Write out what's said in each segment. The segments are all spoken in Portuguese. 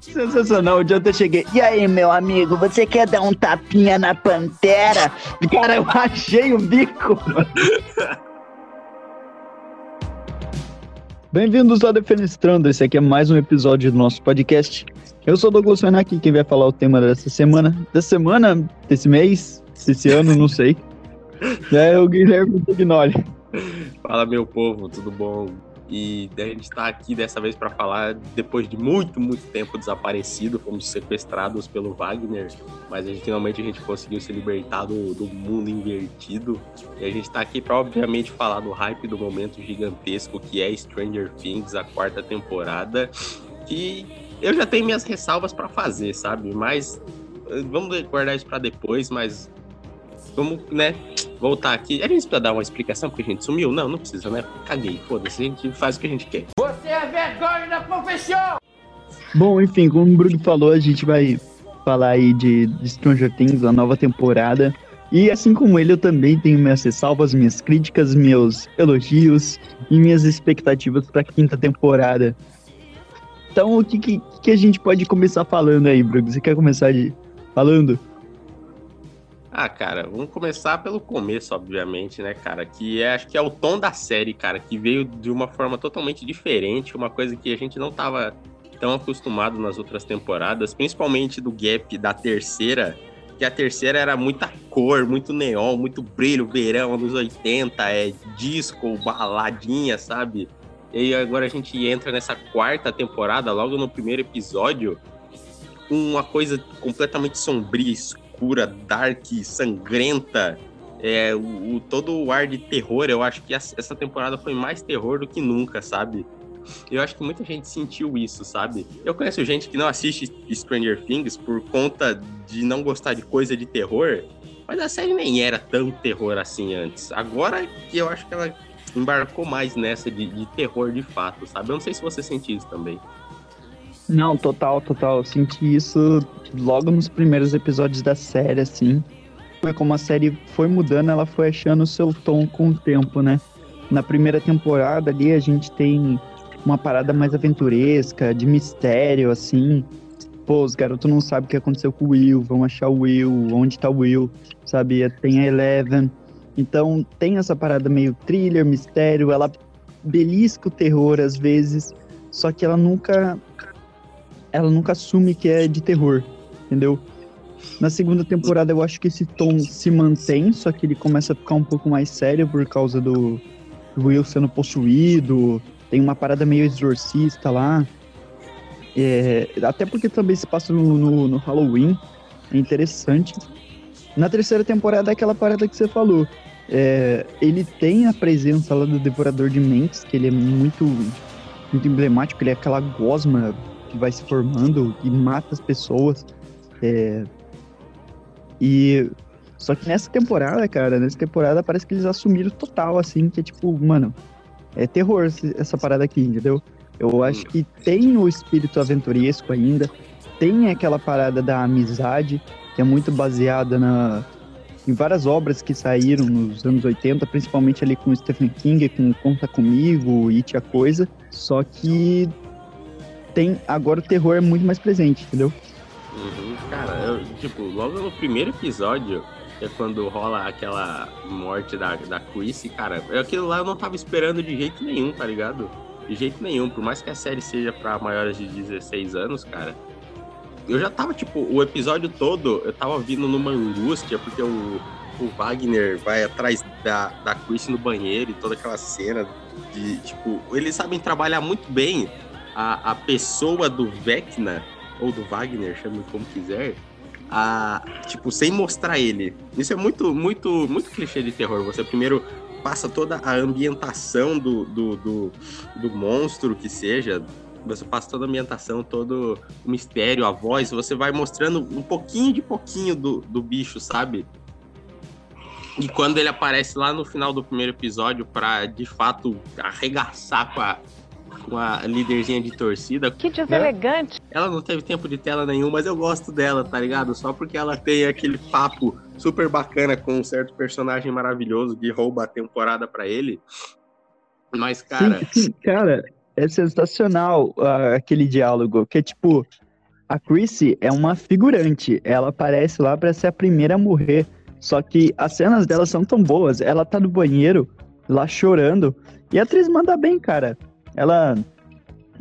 Sensacional, o dia eu cheguei. E aí, meu amigo, você quer dar um tapinha na pantera? Cara, eu achei o bico. Bem-vindos ao Defenestrando, esse aqui é mais um episódio do nosso podcast. Eu sou o Douglas Fenaki, quem vai falar o tema dessa semana. Dessa semana, desse mês, desse ano, não sei. É o Guilherme Tignoli. Fala, meu povo, tudo bom? E a gente está aqui dessa vez para falar, depois de muito, muito tempo desaparecido, fomos sequestrados pelo Wagner, mas a gente, finalmente a gente conseguiu se libertar do, do mundo invertido. E a gente está aqui para, obviamente, falar do hype do momento gigantesco que é Stranger Things, a quarta temporada, que eu já tenho minhas ressalvas para fazer, sabe? Mas eh, vamos guardar isso para depois, mas vamos, né, voltar aqui. A gente precisa dar uma explicação porque a gente sumiu? Não, não precisa, né? Caguei, foda-se, a gente faz o que a gente quer. Você é vergonha da profissão! Bom, enfim, como o Bruno falou, a gente vai falar aí de, de Stranger Things, a nova temporada. E assim como ele, eu também tenho minhas ressalvas, minhas críticas, meus elogios e minhas expectativas para a quinta temporada. Então, o que, que, que, a gente pode começar falando aí, Bruno? Você quer começar de, falando? Ah, cara, vamos começar pelo começo, obviamente, né, cara? Que é, acho que é o tom da série, cara, que veio de uma forma totalmente diferente, uma coisa que a gente não tava tão acostumado nas outras temporadas, principalmente do gap da terceira, que a terceira era muita cor, muito neon, muito brilho, verão, anos 80, é disco, baladinha, sabe? E agora a gente entra nessa quarta temporada, logo no primeiro episódio, uma coisa completamente sombria, escura, dark, sangrenta. É, o, o, todo o ar de terror, eu acho que essa temporada foi mais terror do que nunca, sabe? Eu acho que muita gente sentiu isso, sabe? Eu conheço gente que não assiste Stranger Things por conta de não gostar de coisa de terror, mas a série nem era tão terror assim antes. Agora que eu acho que ela embarcou mais nessa de, de terror de fato, sabe? Eu não sei se você sente isso também. Não, total, total. Eu senti isso logo nos primeiros episódios da série, assim. Foi como a série foi mudando, ela foi achando o seu tom com o tempo, né? Na primeira temporada ali a gente tem uma parada mais aventuresca, de mistério, assim. Pô, os garotos não sabem o que aconteceu com o Will, vão achar o Will, onde tá o Will, sabe? Tem a Eleven. Então tem essa parada meio thriller, mistério, ela belisca o terror às vezes, só que ela nunca ela nunca assume que é de terror, entendeu? Na segunda temporada eu acho que esse tom se mantém, só que ele começa a ficar um pouco mais sério por causa do, Will sendo possuído, tem uma parada meio exorcista lá. É, até porque também se passa no, no, no, Halloween, é interessante. Na terceira temporada é aquela parada que você falou. É, ele tem a presença lá do Devorador de Mentes, que ele é muito, muito emblemático, ele é aquela gosma que vai se formando e mata as pessoas. É... E só que nessa temporada, cara, nessa temporada parece que eles assumiram total, assim, que é tipo, mano, é terror essa parada aqui, entendeu? Eu acho que tem o espírito aventuresco ainda, tem aquela parada da amizade, que é muito baseada na, em várias obras que saíram nos anos 80, principalmente ali com Stephen King, com Conta Comigo e Tia Coisa. Só que tem agora o terror é muito mais presente, entendeu? Uhum, cara, eu, tipo, logo no primeiro episódio, é quando rola aquela morte da, da Chrissy, cara, aquilo lá eu não tava esperando de jeito nenhum, tá ligado? De jeito nenhum, por mais que a série seja para maiores de 16 anos, cara. Eu já tava, tipo, o episódio todo, eu tava vindo numa angústia, porque o, o Wagner vai atrás da, da Chrissy no banheiro e toda aquela cena de, tipo, eles sabem trabalhar muito bem a, a pessoa do Vecna, ou do Wagner, chame como quiser, a, tipo, sem mostrar ele. Isso é muito, muito, muito clichê de terror. Você primeiro passa toda a ambientação do, do, do, do monstro que seja, você passa toda a ambientação, todo o mistério, a voz, você vai mostrando um pouquinho de pouquinho do, do bicho, sabe? E quando ele aparece lá no final do primeiro episódio para de fato arregaçar com a, com a líderzinha de torcida. Que deselegante. Né? Ela não teve tempo de tela nenhum, mas eu gosto dela, tá ligado? Só porque ela tem aquele papo super bacana com um certo personagem maravilhoso que rouba a temporada para ele. Mas, cara. Sim, cara, é sensacional uh, aquele diálogo, que é tipo, a Chrissy é uma figurante, ela aparece lá para ser a primeira a morrer, só que as cenas dela são tão boas, ela tá no banheiro, lá chorando, e a atriz manda bem, cara. Ela,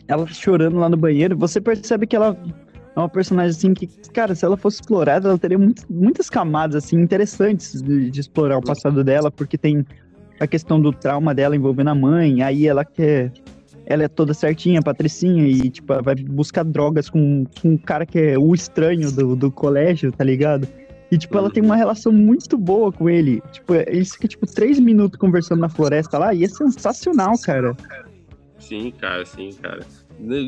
ela chorando lá no banheiro, você percebe que ela é uma personagem assim que, cara, se ela fosse explorada, ela teria muito, muitas camadas assim interessantes de, de, explorar o passado dela, porque tem a questão do trauma dela envolvendo a mãe, aí ela quer ela é toda certinha, patricinha, e tipo, vai buscar drogas com, com um cara que é o estranho do, do colégio, tá ligado? E, tipo, ela tem uma relação muito boa com ele. Tipo, eles ficam, tipo, três minutos conversando na floresta lá, e é sensacional, cara. Sim, cara, sim, cara.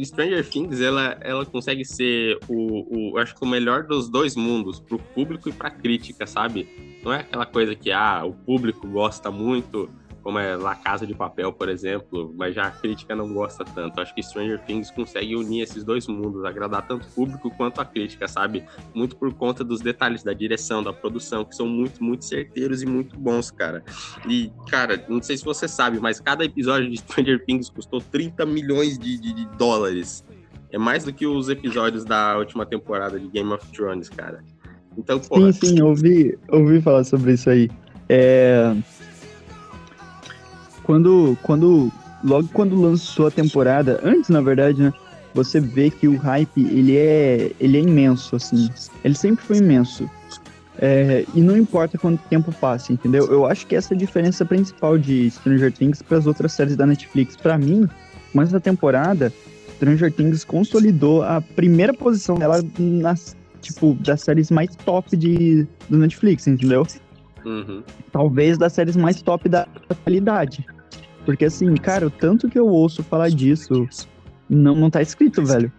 Stranger Things, ela, ela consegue ser o, o, acho que o melhor dos dois mundos, pro público e pra crítica, sabe? Não é aquela coisa que, ah, o público gosta muito, como é La Casa de Papel, por exemplo, mas já a crítica não gosta tanto. Acho que Stranger Things consegue unir esses dois mundos, agradar tanto o público quanto a crítica, sabe? Muito por conta dos detalhes da direção, da produção, que são muito, muito certeiros e muito bons, cara. E, cara, não sei se você sabe, mas cada episódio de Stranger Things custou 30 milhões de, de, de dólares. É mais do que os episódios da última temporada de Game of Thrones, cara. Então, porra. Sim, sim, ouvi, ouvi falar sobre isso aí. É quando, quando, logo quando lançou a temporada, antes na verdade, né? Você vê que o hype, ele é, ele é imenso, assim. Ele sempre foi imenso. É, e não importa quanto tempo passa, entendeu? Eu acho que essa é a diferença principal de Stranger Things para as outras séries da Netflix. Para mim, com essa temporada, Stranger Things consolidou a primeira posição dela nas, tipo, das séries mais top de, do Netflix, entendeu? Uhum. Talvez das séries mais top da atualidade. Porque assim, cara, o tanto que eu ouço falar disso não, não tá escrito, velho.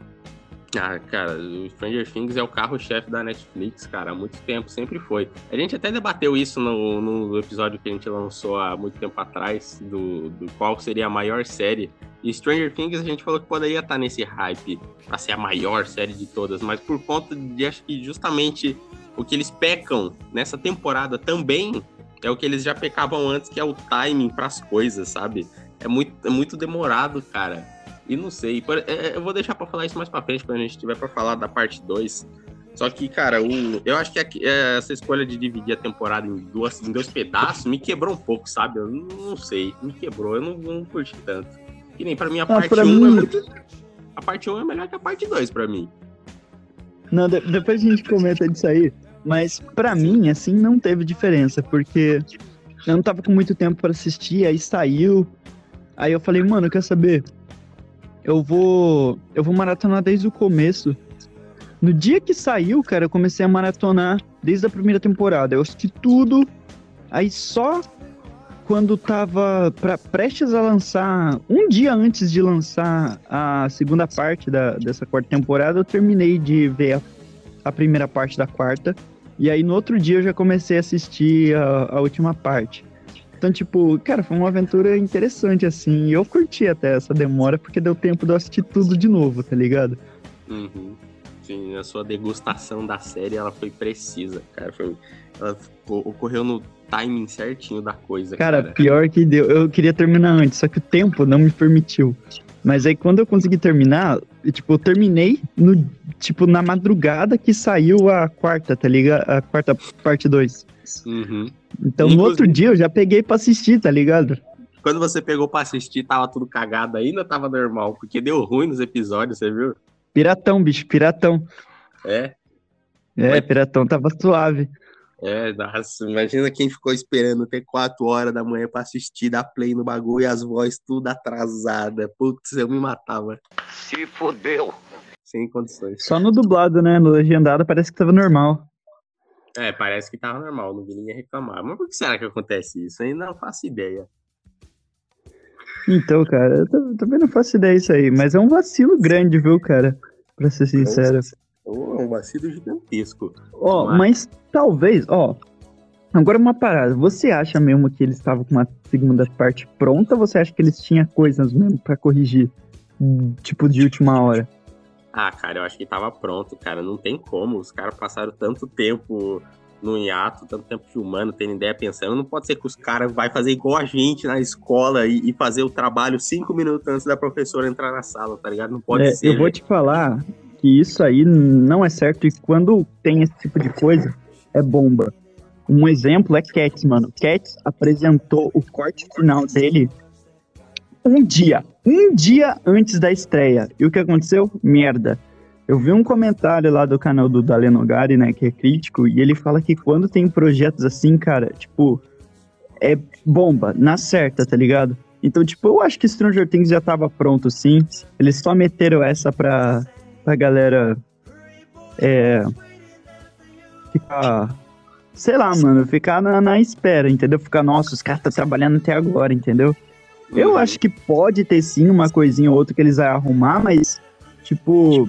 Ah, cara, o Stranger Things é o carro-chefe da Netflix, cara, há muito tempo, sempre foi. A gente até debateu isso no, no episódio que a gente lançou há muito tempo atrás, do, do qual seria a maior série. E Stranger Things a gente falou que poderia estar nesse hype pra ser a maior série de todas, mas por conta de, acho que justamente o que eles pecam nessa temporada também é o que eles já pecavam antes, que é o timing para as coisas, sabe? É muito, é muito demorado, cara. E não sei, é, é, eu vou deixar para falar isso mais para frente quando a gente tiver para falar da parte 2. Só que, cara, o, eu acho que é, essa escolha de dividir a temporada em, duas, em dois pedaços me quebrou um pouco, sabe? Eu não sei, me quebrou, eu não, não curti tanto. Que nem para mim a ah, parte 1 um mim... é muito... A parte 1 um é melhor que a parte 2 para mim. Não, de, depois a gente comenta disso aí. Mas para mim, assim, não teve diferença, porque eu não tava com muito tempo para assistir, aí saiu. Aí eu falei, mano, quer saber? Eu vou. Eu vou maratonar desde o começo. No dia que saiu, cara, eu comecei a maratonar desde a primeira temporada. Eu assisti tudo. Aí só quando tava pra, prestes a lançar, um dia antes de lançar a segunda parte da, dessa quarta temporada, eu terminei de ver a, a primeira parte da quarta. E aí no outro dia eu já comecei a assistir a, a última parte. Então, tipo, cara, foi uma aventura interessante, assim. E eu curti até essa demora, porque deu tempo de eu assistir tudo de novo, tá ligado? Uhum. Sim, a sua degustação da série, ela foi precisa, cara. Foi, ela ocorreu no timing certinho da coisa, cara. Cara, pior que deu. Eu queria terminar antes, só que o tempo não me permitiu. Mas aí quando eu consegui terminar, tipo, eu terminei no, tipo, na madrugada que saiu a quarta, tá ligado? A quarta parte 2. Uhum. Então Inclusive, no outro dia eu já peguei pra assistir, tá ligado? Quando você pegou pra assistir, tava tudo cagado ainda tava normal? Porque deu ruim nos episódios, você viu? Piratão, bicho, piratão. É? É, Mas... piratão tava suave. É, nossa, imagina quem ficou esperando até 4 horas da manhã pra assistir, dar play no bagulho e as vozes tudo atrasada. Putz, eu me matava. Se fodeu. Sem condições. Só no dublado, né? No legendado parece que tava normal. É, parece que tava normal, não vi ninguém reclamar. Mas por que será que acontece isso? Eu ainda não faço ideia. Então, cara, eu também não faço ideia disso aí, mas é um vacilo grande, viu, cara? Pra ser sincero. Oh, um vacilo gigantesco. Ó, oh, mas... mas talvez, ó. Oh, agora uma parada. Você acha mesmo que eles estavam com uma segunda parte pronta ou você acha que eles tinham coisas mesmo para corrigir? Tipo, de última hora? Ah, cara, eu acho que tava pronto, cara. Não tem como. Os caras passaram tanto tempo no hiato, tanto tempo filmando, tendo ideia, pensando. Não pode ser que os caras vai fazer igual a gente na escola e, e, fazer o trabalho cinco minutos antes da professora entrar na sala, tá ligado? Não pode é, ser. Eu vou te falar que isso aí não é certo e quando tem esse tipo de coisa, é bomba. Um exemplo é Cats, mano. Cats apresentou o corte final dele um dia, um dia antes da estreia. E o que aconteceu? Merda. Eu vi um comentário lá do canal do Dalenogari, né, que é crítico, e ele fala que quando tem projetos assim, cara, tipo, é bomba, na certa, tá ligado? Então, tipo, eu acho que Stranger Things já tava pronto, sim. Eles só meteram essa pra, pra galera é, ficar, sei lá, mano, ficar na, na espera, entendeu? Ficar, nossa, os caras tá trabalhando até agora, entendeu? Eu uhum. acho que pode ter sim uma coisinha ou outra que eles vão arrumar, mas, tipo,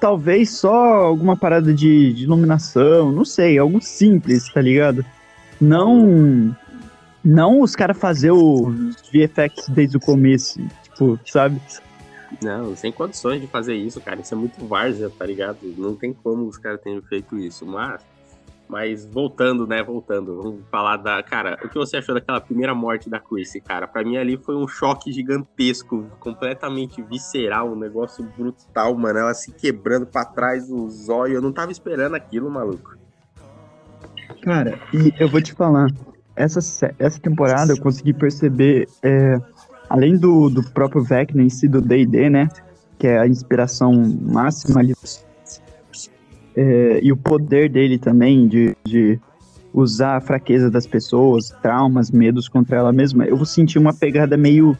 talvez só alguma parada de, de iluminação, não sei, algo simples, tá ligado? Não não os caras fazer o VFX desde o começo, tipo, sabe? Não, sem condições de fazer isso, cara. Isso é muito várzea, tá ligado? Não tem como os caras terem feito isso. Mas mas voltando, né? Voltando, vamos falar da. Cara, o que você achou daquela primeira morte da Chrissy, cara? Pra mim ali foi um choque gigantesco, completamente visceral, um negócio brutal, mano. Ela se quebrando pra trás do zóio. Eu não tava esperando aquilo, maluco. Cara, e eu vou te falar, essa, essa temporada eu consegui perceber, é, além do, do próprio Vecna em si, do D&D, né? Que é a inspiração máxima ali é, e o poder dele também de, de usar a fraqueza das pessoas, traumas, medos contra ela mesma, eu senti uma pegada meio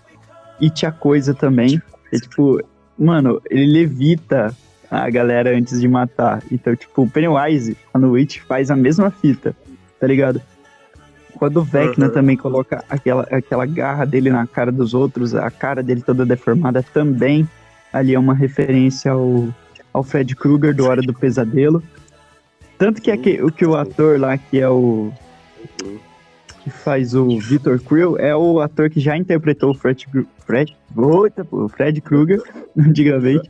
It a coisa também. É tipo, mano, ele levita a galera antes de matar. Então, tipo, o Pennywise, no It, faz a mesma fita, tá ligado? Quando o Vecna uhum. também coloca aquela, aquela garra dele na cara dos outros, a cara dele toda deformada, também ali é uma referência ao ao Fred Krueger do Hora do Pesadelo. Tanto que, é que, o, que o ator lá, que é o. que faz o Victor Creel, é o ator que já interpretou o Fred. Fred. Pô, Fred Krueger, antigamente.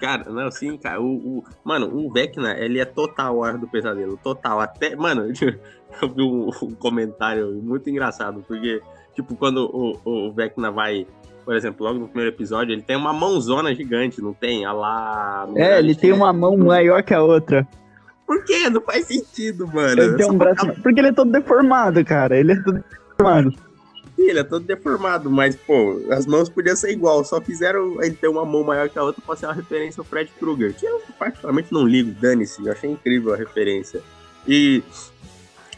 Cara, não, sim, cara. O, o, mano, o Vecna, ele é total Hora do Pesadelo. Total. Até. Mano, eu vi um, um comentário muito engraçado, porque, tipo, quando o, o Vecna vai por exemplo, logo no primeiro episódio, ele tem uma mãozona gigante, não tem? A lá. É, ele tem uma mão maior que a outra. Por quê? Não faz sentido, mano. Ele tem um braço. Porque ele é todo deformado, cara. Ele é todo deformado. Ele é todo deformado, mas, pô, as mãos podiam ser igual, só fizeram ele ter uma mão maior que a outra pra ser uma referência ao Fred Krueger, que eu particularmente não ligo, dane-se, eu achei incrível a referência. E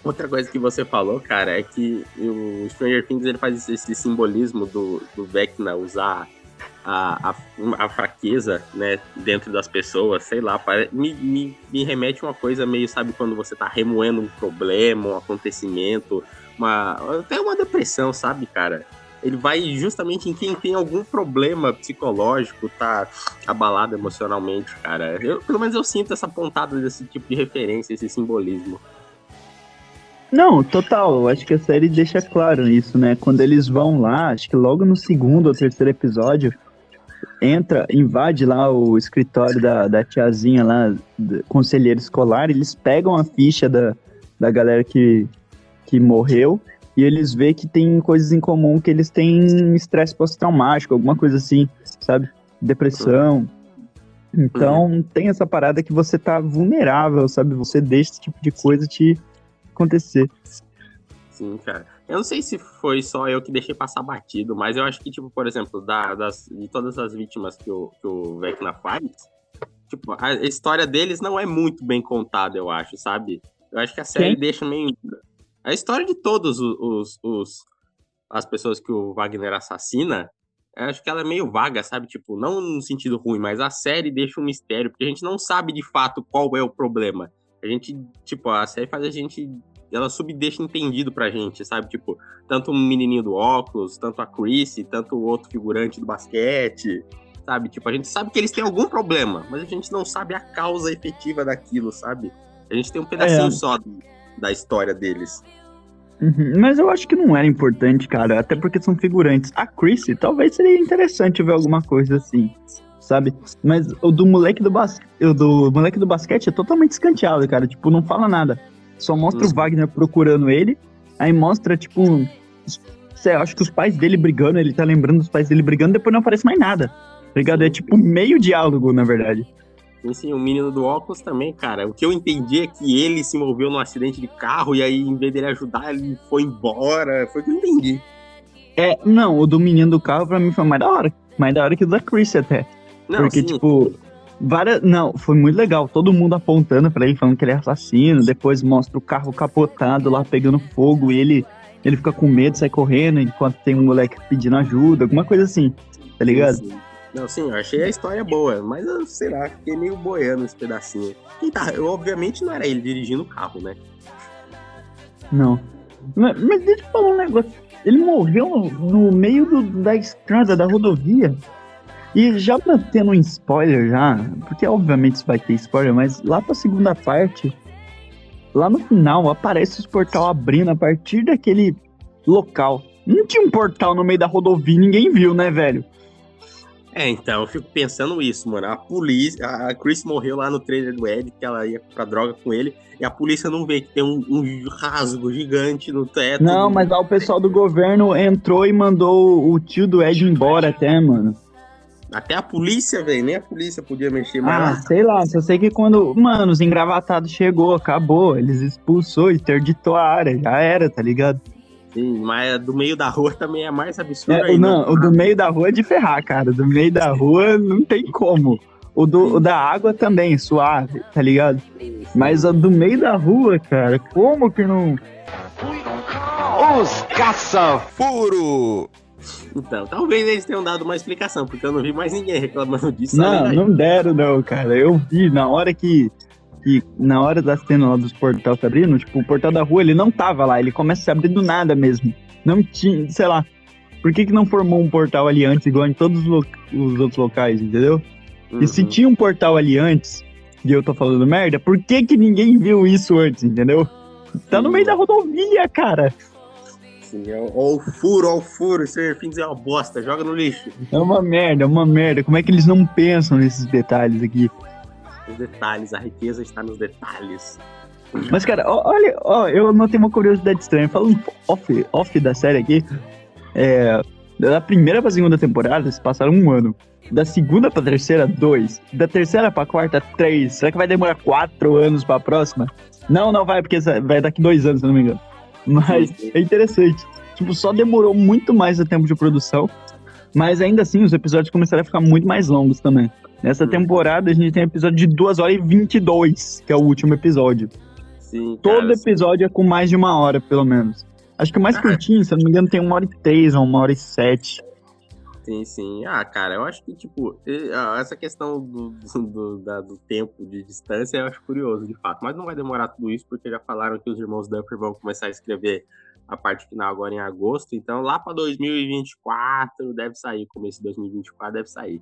Outra coisa que você falou, cara, é que o Stranger Things ele faz esse, simbolismo do, do Vecna usar a, a, a, fraqueza, né, dentro das pessoas, sei lá, me, me, me remete uma coisa meio, sabe, quando você tá remoendo um problema, um acontecimento, uma, até uma depressão, sabe, cara? Ele vai justamente em quem tem algum problema psicológico, tá abalado emocionalmente, cara. Eu, pelo menos eu sinto essa pontada desse tipo de referência, esse simbolismo. Não, total. Eu acho que a série deixa claro isso, né? Quando eles vão lá, acho que logo no segundo ou terceiro episódio, entra, invade lá o escritório da, da tiazinha lá, conselheiro escolar, eles pegam a ficha da, da galera que, que morreu e eles vê que tem coisas em comum, que eles têm estresse pós-traumático, alguma coisa assim, sabe? Depressão. Então, uhum. tem essa parada que você tá vulnerável, sabe? Você deixa esse tipo de coisa te acontecer. Sim, cara. Eu não sei se foi só eu que deixei passar batido, mas eu acho que, tipo, por exemplo, da, das, de todas as vítimas que o, que o Vecna faz, tipo, a história deles não é muito bem contada, eu acho, sabe? Eu acho que a série Quem? deixa meio. A história de todos os, os, os, as pessoas que o Wagner assassina, eu acho que ela é meio vaga, sabe? Tipo, não no sentido ruim, mas a série deixa um mistério, porque a gente não sabe de fato qual é o problema. A gente, tipo, a série faz a gente ela subdeixa entendido pra gente, sabe? Tipo, tanto o menininho do óculos, tanto a Chrissy, tanto o outro figurante do basquete, sabe? Tipo, a gente sabe que eles têm algum problema, mas a gente não sabe a causa efetiva daquilo, sabe? A gente tem um pedacinho é. só da história deles. Uhum, mas eu acho que não era importante, cara, até porque são figurantes. A Chrissy, talvez seria interessante ver alguma coisa assim. sabe? Mas o do moleque do, bas... o do moleque do basquete é totalmente escanteado, cara. Tipo, não fala nada. Só mostra o Wagner procurando ele, aí mostra, tipo, sei, acho que os pais dele brigando, ele tá lembrando dos pais dele brigando, depois não aparece mais nada. Tá ligado? É tipo meio diálogo, na verdade. E sim, o menino do óculos também, cara. O que eu entendi é que ele se envolveu num acidente de carro e aí, em vez dele ajudar, ele foi embora. Foi o que eu entendi. É, não, o do menino do carro pra mim foi mais da hora. Mais da hora que o da Chris até. Não, Porque, sim. tipo, várias. Não, foi muito legal. Todo mundo apontando pra ele, falando que ele é assassino. Depois mostra o carro capotado lá pegando fogo e ele, ele fica com medo, sai correndo enquanto tem um moleque pedindo ajuda, alguma coisa assim, tá ligado? Sim, sim. Não, sim, eu achei a história boa, mas eu sei lá, fiquei meio boiando esse pedacinho. E tá, eu, obviamente não era ele dirigindo o carro, né? Não. Mas, mas deixa eu falar um negócio. Ele morreu no, no meio do, da estrada, da rodovia. E já tendo um spoiler já, porque obviamente isso vai ter spoiler, mas lá pra segunda parte, lá no final, aparece os portal abrindo a partir daquele local. Não tinha um portal no meio da rodovia, ninguém viu, né, velho? É, então, eu fico pensando isso, mano. A polícia. A Chris morreu lá no trailer do Ed, que ela ia pra droga com ele, e a polícia não vê que tem um, um rasgo gigante no teto. Não, mas lá o pessoal do governo entrou e mandou o tio do Ed embora até, mano. Até a polícia, velho, nem a polícia podia mexer mais. Ah, sei lá, só sei que quando, mano, os engravatados chegou, acabou, eles expulsou, interditou a área, já era, tá ligado? Sim, mas do meio da rua também é mais absurdo. É, não, o do meio da rua é de ferrar, cara. Do meio da rua não tem como. O, do, o da água também, suave, tá ligado? Mas o do meio da rua, cara, como que não. Os caça-furo! Então, talvez eles tenham dado uma explicação, porque eu não vi mais ninguém reclamando disso. Não, não deram, não, cara. Eu vi na hora que que na hora da cena lá dos portais se abrindo, tipo, o portal da rua ele não tava lá, ele começa a se abrir do nada mesmo. Não tinha, sei lá. Por que, que não formou um portal ali antes, igual em todos os, os outros locais, entendeu? Uhum. E se uhum. tinha um portal ali antes, e eu tô falando merda, por que que ninguém viu isso antes, entendeu? Tá no meio da rodovia, cara. Sim, ó, é o furo, ó o furo, esse fins é uma bosta, joga no lixo. É uma merda, é uma merda. Como é que eles não pensam nesses detalhes aqui? os detalhes, a riqueza está nos detalhes. Mas, cara, olha, ó, eu notei uma curiosidade estranha. Falando off, off da série aqui, é, da primeira pra segunda temporada, se passaram um ano. Da segunda pra terceira, dois. Da terceira pra quarta, três. Será que vai demorar quatro anos pra próxima? Não, não vai, porque vai daqui dois anos, se não me engano. Mas é interessante. Tipo, só demorou muito mais o tempo de produção. Mas ainda assim, os episódios começaram a ficar muito mais longos também. Nessa uhum. temporada a gente tem episódio de 2 horas e 22, que é o último episódio. Sim, Todo cara, episódio sim. é com mais de uma hora, pelo menos. Acho que o mais curtinho, se eu não me engano, tem uma hora e três ou uma hora e sete. Sim, sim. Ah, cara, eu acho que, tipo, essa questão do, do, da, do tempo de distância eu acho curioso, de fato. Mas não vai demorar tudo isso, porque já falaram que os irmãos Duffer vão começar a escrever a parte final agora em agosto. Então, lá para 2024 deve sair, começo de 2024 deve sair.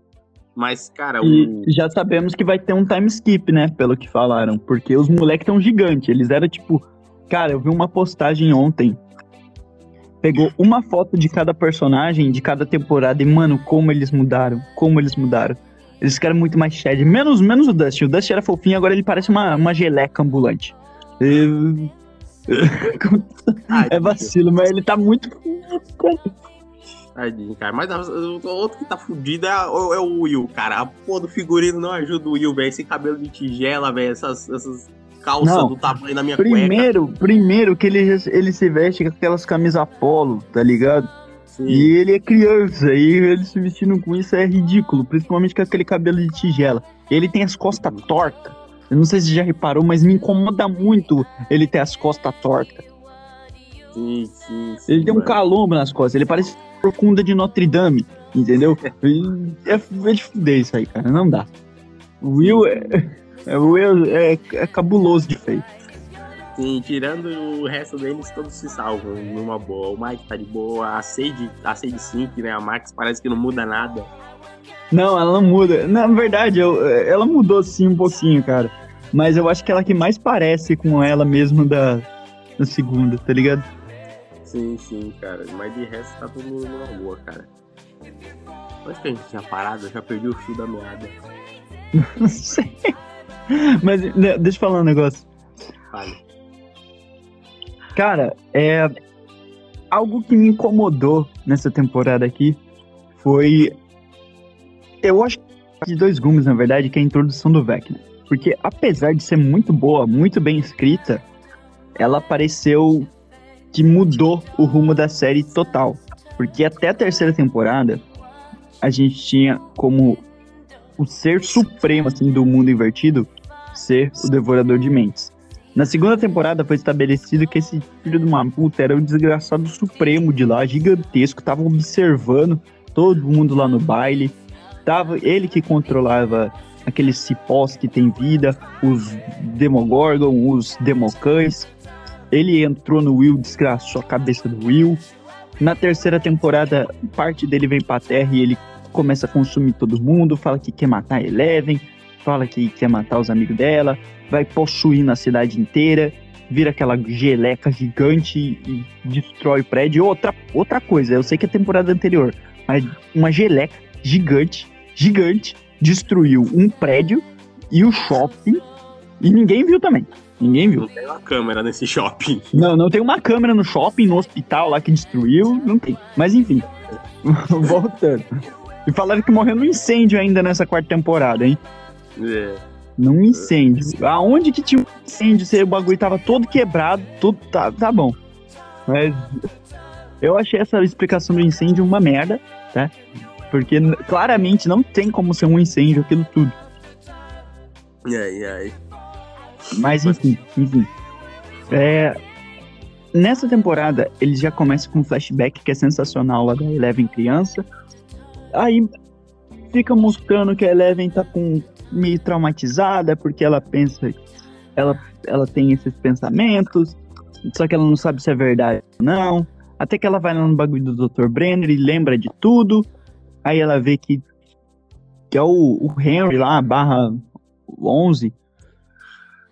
Mas, cara, e já sabemos que vai ter um time skip, né? Pelo que falaram. Porque os moleques tão gigantes. Eles eram tipo. Cara, eu vi uma postagem ontem. Pegou uma foto de cada personagem, de cada temporada, e, mano, como eles mudaram. Como eles mudaram. Eles ficaram muito mais shed. Menos, menos o Dust. O Dust era fofinho, agora ele parece uma, uma geleca ambulante. E... é vacilo, mas ele tá muito. Tadinho, cara. Mas o outro que tá fudido é, é, o Will, cara. A porra do figurino não ajuda o Will, velho. Esse cabelo de tigela, velho. Essas, essas calças não, do tamanho da minha primeiro, cueca. Primeiro que ele, ele se veste com aquelas camisas polo, tá ligado? Sim. E ele é criança, e ele se vestindo com isso é ridículo, principalmente com aquele cabelo de tigela. Ele tem as costas tortas. Eu não sei se já reparou, mas me incomoda muito ele ter as costas tortas. Sim, sim, sim, ele tem um calombo nas costas, ele parece Procunda de Notre Dame, entendeu? é, é de fuder isso aí, cara, não dá. O Will é, é, é, é cabuloso de feio. Sim, tirando o resto deles, todos se salvam numa boa. O Mike tá de boa, a Sage, a Sage Sync, né? A Max parece que não muda nada. Não, ela não muda. Na verdade, eu, ela mudou sim um pouquinho, cara. Mas eu acho que ela que mais parece com ela mesmo da, da segunda, tá ligado? Sim, sim, cara. Mas de resto tá todo mundo numa boa, cara. Acho que a gente tinha parado, eu já perdi o fio da meada. Não sei. Mas né, deixa eu falar um negócio. Fale. Cara, é. Algo que me incomodou nessa temporada aqui foi. Eu acho que de dois gumes, na verdade, que é a introdução do Vecna. Porque apesar de ser muito boa, muito bem escrita, ela pareceu que mudou o rumo da série total. Porque até a terceira temporada, a gente tinha como o ser supremo assim, do mundo invertido ser o Devorador de Mentes. Na segunda temporada foi estabelecido que esse filho de uma era o desgraçado supremo de lá, gigantesco, tava observando todo mundo lá no baile. Tava ele que controlava aqueles cipós que tem vida, os Demogorgon, os Democães. Ele entrou no Will, desgraçou a cabeça do Will. Na terceira temporada, parte dele vem pra Terra e ele começa a consumir todo mundo, fala que quer matar Eleven, fala que quer matar os amigos dela, vai possuir na cidade inteira, vira aquela geleca gigante e destrói o prédio. Outra, outra coisa, eu sei que é temporada anterior, mas uma geleca gigante, gigante, destruiu um prédio e o shopping e ninguém viu também. Ninguém viu. Não tem uma câmera nesse shopping. Não, não tem uma câmera no shopping, no hospital lá que destruiu, não tem. Mas enfim, voltando. E falaram que morreu num incêndio ainda nessa quarta temporada, hein? É. Num incêndio. Aonde que tinha um incêndio? Se o bagulho tava todo quebrado, tudo tá, tá bom. Mas eu achei essa explicação do incêndio uma merda, tá? Porque claramente não tem como ser um incêndio aquilo tudo. E aí, e aí? Mas enfim, enfim. É, nessa temporada, eles já começam com um flashback que é sensacional lá da Eleven criança. Aí fica mostrando que a Eleven tá com meio traumatizada porque ela pensa, ela, ela tem esses pensamentos, só que ela não sabe se é verdade ou não. Até que ela vai lá no bagulho do Dr. Brenner e lembra de tudo. Aí ela vê que, que é o, o Henry lá, barra 11,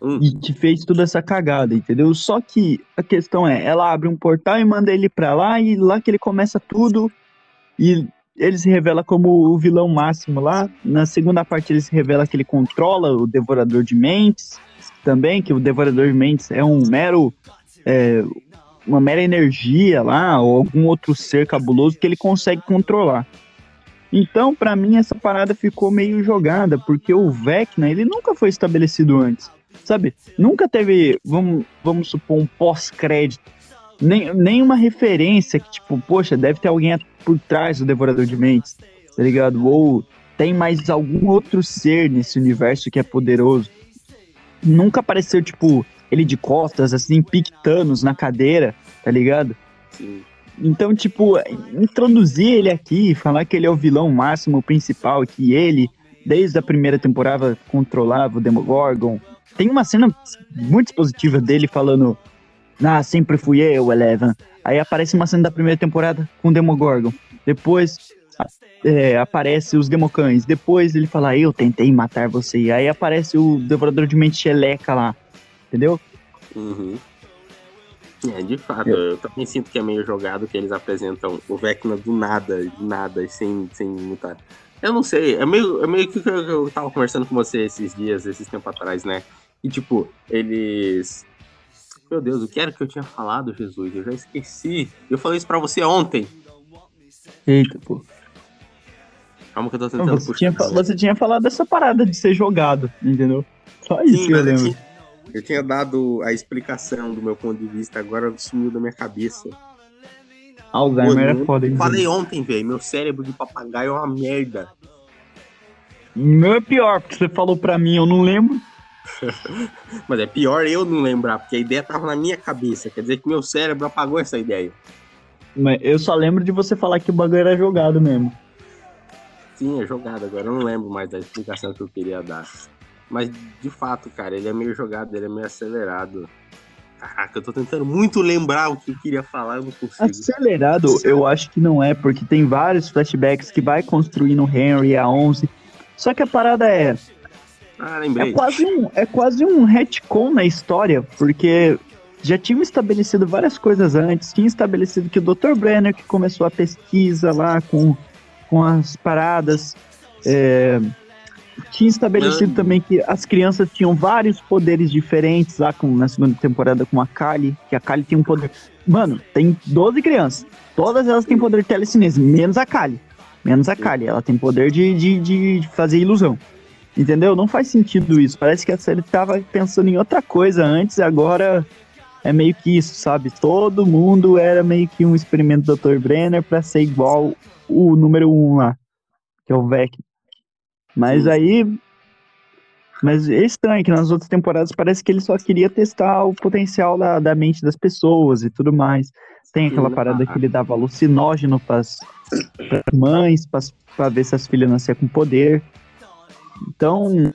Hum. e que fez toda essa cagada, entendeu? Só que a questão é, ela abre um portal e manda ele pra lá e lá que ele começa tudo e ele se revela como o vilão máximo lá. Na segunda parte ele se revela que ele controla o Devorador de Mentes também, que o Devorador de Mentes é um mero é, uma mera energia lá ou algum outro ser cabuloso que ele consegue controlar. Então, pra mim essa parada ficou meio jogada, porque o Vecna, ele nunca foi estabelecido antes sabe? Nunca teve, vamos, vamos supor, um pós-crédito. Nem, nenhuma referência que, tipo, poxa, deve ter alguém por trás do Devorador de Mentes, tá ligado? Ou tem mais algum outro ser nesse universo que é poderoso. Nunca apareceu, tipo, ele de costas, assim, pictanos na cadeira, tá ligado? Sim. Então, tipo, introduzir ele aqui, falar que ele é o vilão máximo principal, que ele, desde a primeira temporada, controlava o Demogorgon. Tem uma cena muito expositiva dele falando: Ah, sempre fui eu, Eleven. Aí aparece uma cena da primeira temporada com o Demogorgon. Depois é, aparece os Democães. Depois ele fala: Eu tentei matar você. Aí aparece o Devorador de Mente Xeleca lá. Entendeu? Uhum. É, de fato, eu também sinto que é meio jogado que eles apresentam o Vecna do nada, de nada, e sem, sem muita. Eu não sei, é meio, é meio que eu, eu tava conversando com você esses dias, esses tempos atrás, né? E tipo, eles. Meu Deus, o que era que eu tinha falado, Jesus? Eu já esqueci. Eu falei isso pra você ontem. Eita, pô. Calma que eu tô tentando Você puxar. tinha, você tinha falado dessa parada de ser jogado, entendeu? Só isso Sim, que eu mas eu lembro. tinha, eu tinha dado a explicação do meu ponto de vista, agora sumiu da minha cabeça. Alzheimer Pô, é foda, hein? Falei ontem, velho, meu cérebro de papagaio é uma merda. Meu é pior, porque você falou pra mim, eu não lembro. Mas é pior eu não lembrar, porque a ideia tava na minha cabeça. Quer dizer que meu cérebro apagou essa ideia. Mas eu só lembro de você falar que o bagulho era jogado mesmo. Sim, é jogado agora. Eu não lembro mais da explicação que eu queria dar. Mas, de fato, cara, ele é meio jogado, ele é meio acelerado. Caraca, eu tô tentando muito lembrar o que eu queria falar, eu não consigo. Acelerado, eu acho que não é, porque tem vários flashbacks que vai construindo Henry a 11. Só que a parada é, Ah, é quase um, é quase um retcon na história, porque já tinham estabelecido várias coisas antes. Tinha estabelecido que o Dr. Brenner que começou a pesquisa lá com com as paradas. É, tinha estabelecido Mano. também que as crianças tinham vários poderes diferentes lá com, na segunda temporada com a Kali, que a Kali tem um poder. Mano, tem 12 crianças. Todas elas têm poder de telecinese, menos a Kali. Menos a Kali. Ela tem poder de, de, de fazer ilusão. Entendeu? Não faz sentido isso. Parece que a série tava pensando em outra coisa antes e agora é meio que isso, sabe? Todo mundo era meio que um experimento do Dr. Brenner pra ser igual o número um lá, que é o Vec. Mas Sim. aí. Mas é estranho que nas outras temporadas parece que ele só queria testar o potencial da, da mente das pessoas e tudo mais. Tem aquela parada ah. que ele dava alucinógeno pras, pras mães, pras, pra ver se as filhas nasciam com poder. Então,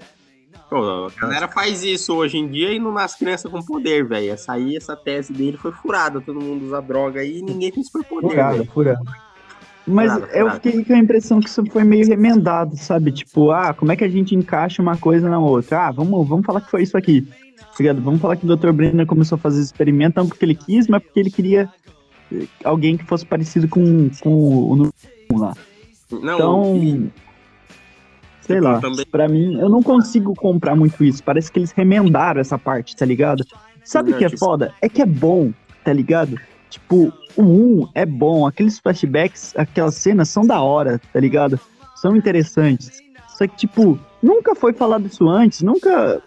Pô, a galera faz isso hoje em dia e não nasce criança com poder, velho. Essa aí, essa tese dele foi furada. Todo mundo usa droga aí e ninguém tem superpoder, Furada, furada. Mas eu fiquei com a impressão que isso foi meio remendado, sabe? Tipo, ah, como é que a gente encaixa uma coisa na outra? Ah, vamos, vamos falar que foi isso aqui. Tá ligado? Vamos falar que o Dr. Brenner começou a fazer experimento não porque ele quis, mas porque ele queria eh, alguém que fosse parecido com, com o um lá. Não, Então, sei lá, também- pra mim, eu não consigo comprar muito isso. Parece que eles remendaram essa parte, tá ligado? Sabe o que é foda? É que é bom, tá ligado? Tipo, o 1 é bom, aqueles flashbacks, aquelas cenas são da hora, tá ligado? São interessantes. Só que, tipo, nunca foi falado isso antes, nunca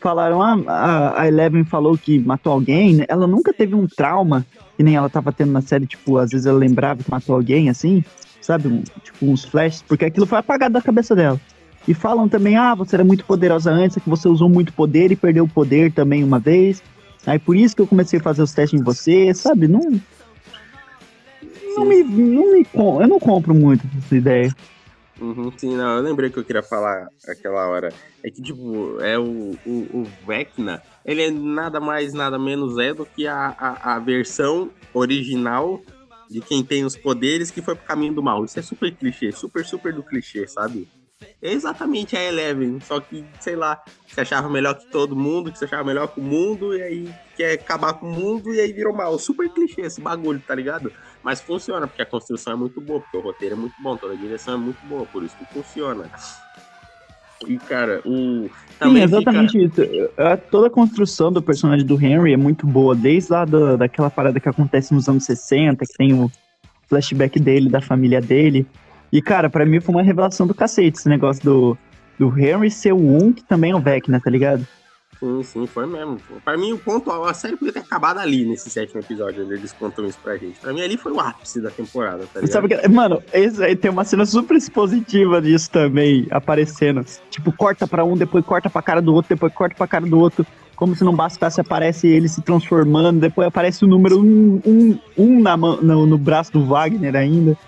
falaram, ah, a, a Eleven falou que matou alguém, né? ela nunca teve um trauma, que nem ela tava tendo na série, tipo, às vezes ela lembrava que matou alguém, assim, sabe? Tipo, uns flashes, porque aquilo foi apagado da cabeça dela. E falam também, ah, você era muito poderosa antes, é que você usou muito poder e perdeu o poder também uma vez. Aí por isso que eu comecei a fazer os testes em você, sabe? Não. Não me, não me. Eu não compro muito essa ideia. Uhum, sim, não, eu lembrei que eu queria falar aquela hora. É que, tipo, é o, o, o Vecna, ele é nada mais, nada menos é do que a, a, a versão original de quem tem os poderes que foi pro caminho do mal. Isso é super clichê, super, super do clichê, sabe? É exatamente a Eleven, só que, sei lá, se achava melhor que todo mundo, que se achava melhor que o mundo, e aí quer acabar com o mundo, e aí virou mal. Super clichê esse bagulho, tá ligado? Mas funciona, porque a construção é muito boa, porque o roteiro é muito bom, toda a direção é muito boa, por isso que funciona. E, cara, o. Sim, Também exatamente isso. A- Toda a construção do personagem do Henry é muito boa, desde lá da, daquela parada que acontece nos anos 60, que tem o flashback dele, da família dele. E, cara, pra mim foi uma revelação do cacete esse negócio do, do Henry ser o um, que também é o Vecna, tá ligado? Sim, sim, foi mesmo. Pra mim, o ponto, a série podia ter acabado ali, nesse sétimo episódio, onde eles contam isso pra gente. Pra mim, ali foi o ápice da temporada, tá ligado? Sabe que, mano, esse aí tem uma cena super expositiva disso também, aparecendo. Tipo, corta pra um, depois corta pra cara do outro, depois corta pra cara do outro. Como se não bastasse, aparece ele se transformando, depois aparece o número um, um, um na no, no braço do Wagner ainda.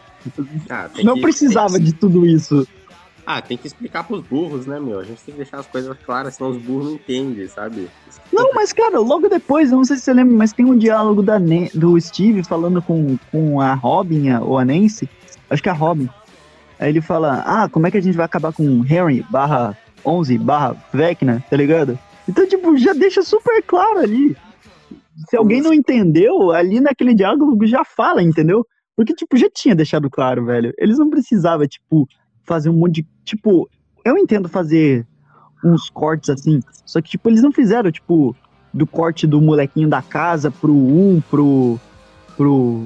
Ah, Não que- precisava de tudo isso. Ah, tem que explicar pros burros, né, meu? A gente tem que deixar as coisas claras, senão os burros não entendem, sabe? Não, mas cara, logo depois, não sei se você lembra, mas tem um diálogo da Ne- do Steve falando com, com a Robin, ou a Nancy, acho que é a Robin. Aí ele fala, ah, como é que a gente vai acabar com Henry barra 11 barra Vecna, tá ligado? Então, tipo, já deixa super claro ali. Se alguém não entendeu, ali naquele diálogo já fala, entendeu? Porque, tipo, já tinha deixado claro, velho. Eles não precisavam, tipo, fazer um monte de. Tipo, eu entendo fazer uns cortes assim. Só que, tipo, eles não fizeram, tipo, do corte do molequinho da casa pro um, pro. pro.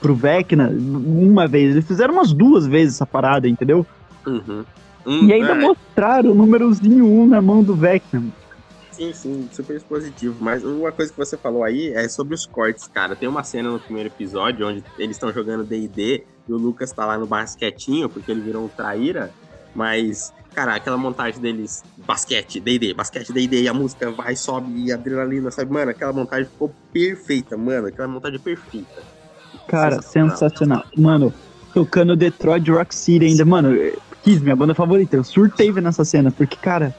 pro Vecna, uma vez. Eles fizeram umas duas vezes essa parada, entendeu? Uhum. Hum, E ainda é, mostraram o númerozinho 1 na mão do Vecna. Sim, sim, super expositivo. Mas uma coisa que você falou aí é sobre os cortes, cara. Tem uma cena no primeiro episódio onde eles estão jogando DD e o Lucas tá lá no basquetinho porque ele virou um traíra. Mas, cara, aquela montagem deles, basquete, DD, basquete, DD, e a música vai, sobe e adrenalina, sabe? Mano, aquela montagem ficou perfeita, mano. Aquela montagem perfeita. Cara, Sensacional. sensacional. Mano, tocando Detroit Rock City ainda. Mano, Kiss, minha banda favorita. Eu surtei vendo essa cena, porque, cara,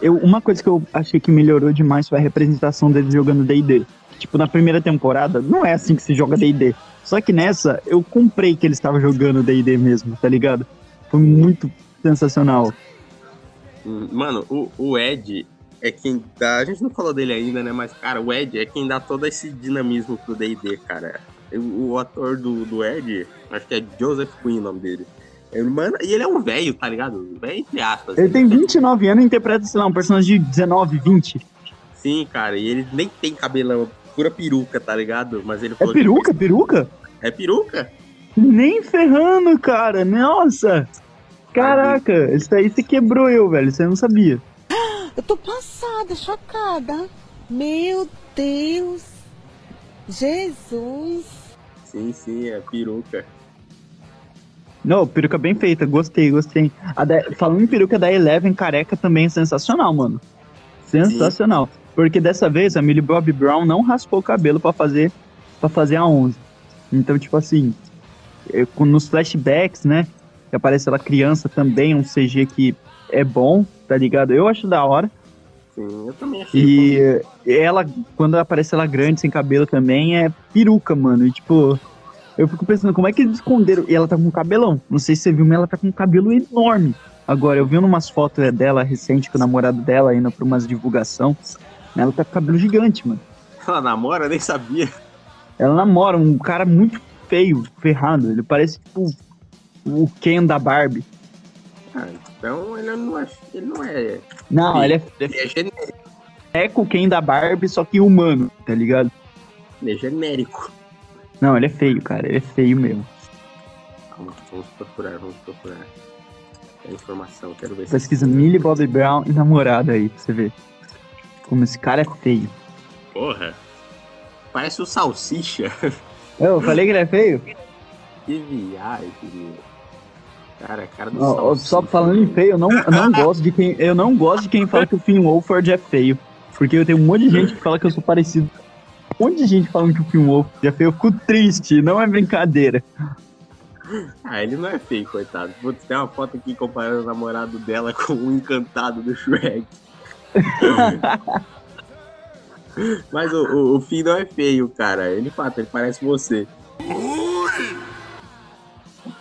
eu, uma coisa que eu achei que melhorou demais foi a representação deles jogando D&D. Tipo, na primeira temporada, não é assim que se joga D&D. Só que nessa, eu comprei que eles estavam jogando D&D mesmo, tá ligado? Foi muito sensacional. Hum, Mano, o, o Ed é quem dá. A gente não falou dele ainda, né? Mas, cara, o Ed é quem dá todo esse dinamismo pro DD, cara. O, o ator do, do Ed, acho que é Joseph Quinn o nome dele. Ele, mano, e ele é um velho, tá ligado? Velho entre aspas. Ele tem 29 anos e interpreta, sei lá, um personagem de 19, 20. Sim, cara, e ele nem tem cabelão, pura peruca, tá ligado? Mas ele É peruca? Peruca? É peruca? Nem ferrando, cara. Nossa. Caraca, isso aí você quebrou eu, velho. Você não sabia. Eu tô passada, chocada. Meu Deus. Jesus. Sim, sim, é peruca. Não, peruca bem feita. Gostei, gostei. Da- Falando em peruca da Eleven, careca também é sensacional, mano. Sensacional. Porque dessa vez a Millie Bobby Brown não raspou o cabelo pra fazer para fazer a 11. Então, tipo assim, é, nos flashbacks, né? Que aparece ela criança também, um CG que é bom, tá ligado? Eu acho da hora. Sim, eu também achei. E eh, ela, quando aparece ela grande, sem cabelo também, é peruca, mano. E tipo, eu fico pensando, como é que eles esconderam? E ela tá com cabelão. Não sei se você viu, mas ela tá com um cabelo enorme. Agora, eu vi umas fotos dela recente com o namorado dela indo pra umas divulgação. Ela tá com cabelo gigante, mano. Ela namora, eu nem sabia. Ela namora um cara muito feio, ferrado. Ele parece tipo o Ken da Barbie. Ah, então ele não é. Ele não é. Não, ele é, Ele é genérico. é com o Ken da Barbie, só que humano, tá ligado? Ele é genérico. Não, ele é feio, cara. Ele é feio mesmo. Calma, vamos procurar, vamos procurar. A informação, quero ver se. Pesquisa Millie Bobby Brown e namorada aí, pra você ver. Como esse cara é feio. Porra. Parece o Salsicha. Eu falei que ele é feio? Que viagem, meu. Cara, cara do Salsicha. só falando em feio, eu não, eu não gosto de quem. Eu não gosto de quem fala que o Finn Wolford é feio. Porque eu tenho um monte de gente que fala que eu sou parecido. Um monte de gente falando que o Finn Wolford é feio. Eu fico triste, não é brincadeira. Ah, ele não é feio, coitado. Putz, tem uma foto aqui comparando o namorado dela com o encantado do Shrek. Mas o, o, o Finn não é feio, cara. Ele, fato, ele parece você.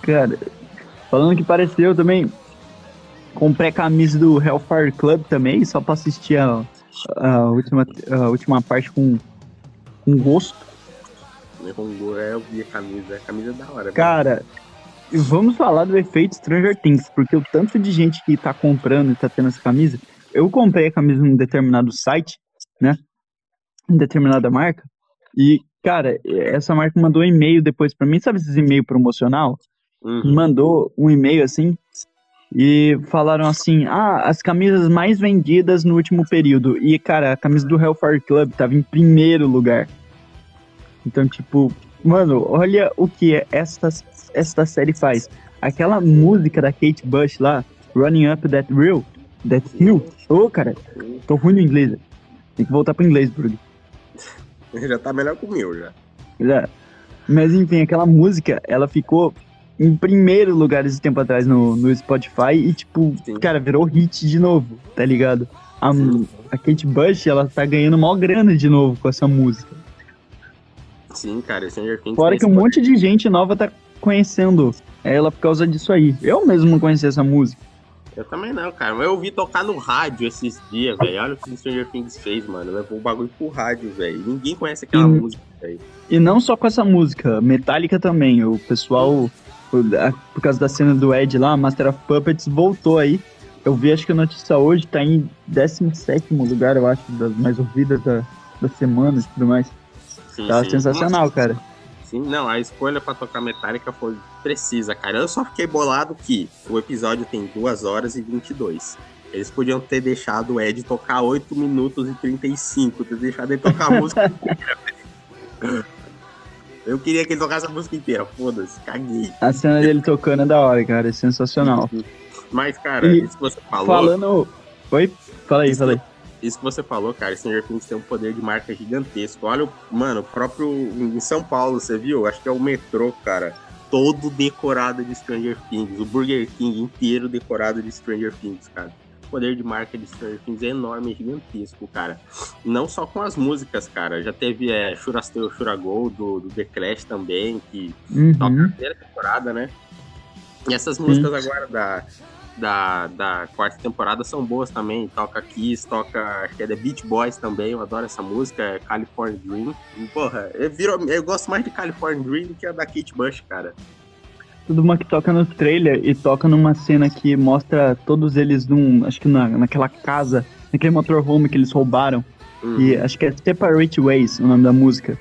Cara, falando que pareceu também. Comprei a camisa do Hellfire Club também, só pra assistir a, a, última, a última parte com, com gosto. Né, com o- é, Eu vi a camisa. A camisa é da hora. Cara, e vamos falar do efeito Stranger Things, porque o tanto de gente que tá comprando e tá tendo essa camisa. Eu comprei a camisa num determinado site, né? Em determinada marca. E, cara, essa marca mandou um e-mail depois pra mim, sabe esses e-mail promocional? Uhum. Mandou um e-mail assim. E falaram assim: ah, as camisas mais vendidas no último período. E, cara, a camisa do Hellfire Club tava em primeiro lugar. Então, tipo, mano, olha o que esta, esta série faz. Aquela música da Kate Bush lá, Running Up That Hill, That Hill. Ô, cara, tô ruim no inglês. Tem que voltar pro inglês, Bruno. Já tá melhor que o meu, já. É. Mas enfim, aquela música, ela ficou em primeiro lugar esse tempo atrás no, no Spotify e, tipo, Sim. cara, virou hit de novo, tá ligado? A, Sim. a Kate Bush, ela tá ganhando maior grana de novo com essa música. Sim, cara, Stranger Things Fora que um monte de gente nova tá conhecendo ela por causa disso aí. Eu mesmo não conhecia essa música. Eu também não, cara. Mas eu ouvi tocar no rádio esses dias, velho. Olha o que o Stranger Things fez, mano. Levou o bagulho pro rádio, velho. Ninguém conhece aquela Hum. música, velho. E não só com essa música, Metallica também. O pessoal, o- por causa da cena do Ed lá, Master of Puppets voltou aí. Eu vi, acho que a notícia hoje tá em 17 lugar, eu acho, das mais ouvidas da, da semana e tudo mais. Sim, Tá sim. sensacional, Nossa, cara. Sim, não, a escolha pra tocar Metallica foi precisa, cara. Eu só fiquei bolado que o episódio tem 2 horas e 22. Eles podiam ter deixado o Ed tocar 8 minutos e 35, ter deixado ele tocar a música inteira. Eu queria que ele tocasse a música inteira, foda-se, caguei. A cena dele tocando é da hora, cara, é sensacional. Mas, cara, E isso que você falou. Falando. Oi? Fala aí, fala aí. Isso que você falou, cara, Stranger Things tem um poder de marca gigantesco. Olha, o- mano, o próprio. Em São Paulo, você viu? Acho que é o metrô, cara. Todo decorado de Stranger Things. O Burger King inteiro decorado de Stranger Things, cara. Poder de marca de Stranger Things é enorme, gigantesco, cara. Não só com as músicas, cara. Já teve é, Churasteu Churagol do, do The Clash também, que toca a Uhum. primeira temporada, né? E essas músicas agora da, da, da quarta temporada são boas também. Toca Kiss, toca acho que é The Beach Boys também. Eu adoro essa música, é California Dream. Porra, eu, viro, eu gosto mais de California Dream do que a da Kate Bush, cara. Tudo uma que toca no trailer e toca numa cena que mostra todos eles num. Acho que na, naquela casa, naquele motorhome que eles roubaram. Uhum. E acho que é Separate Ways o nome da música.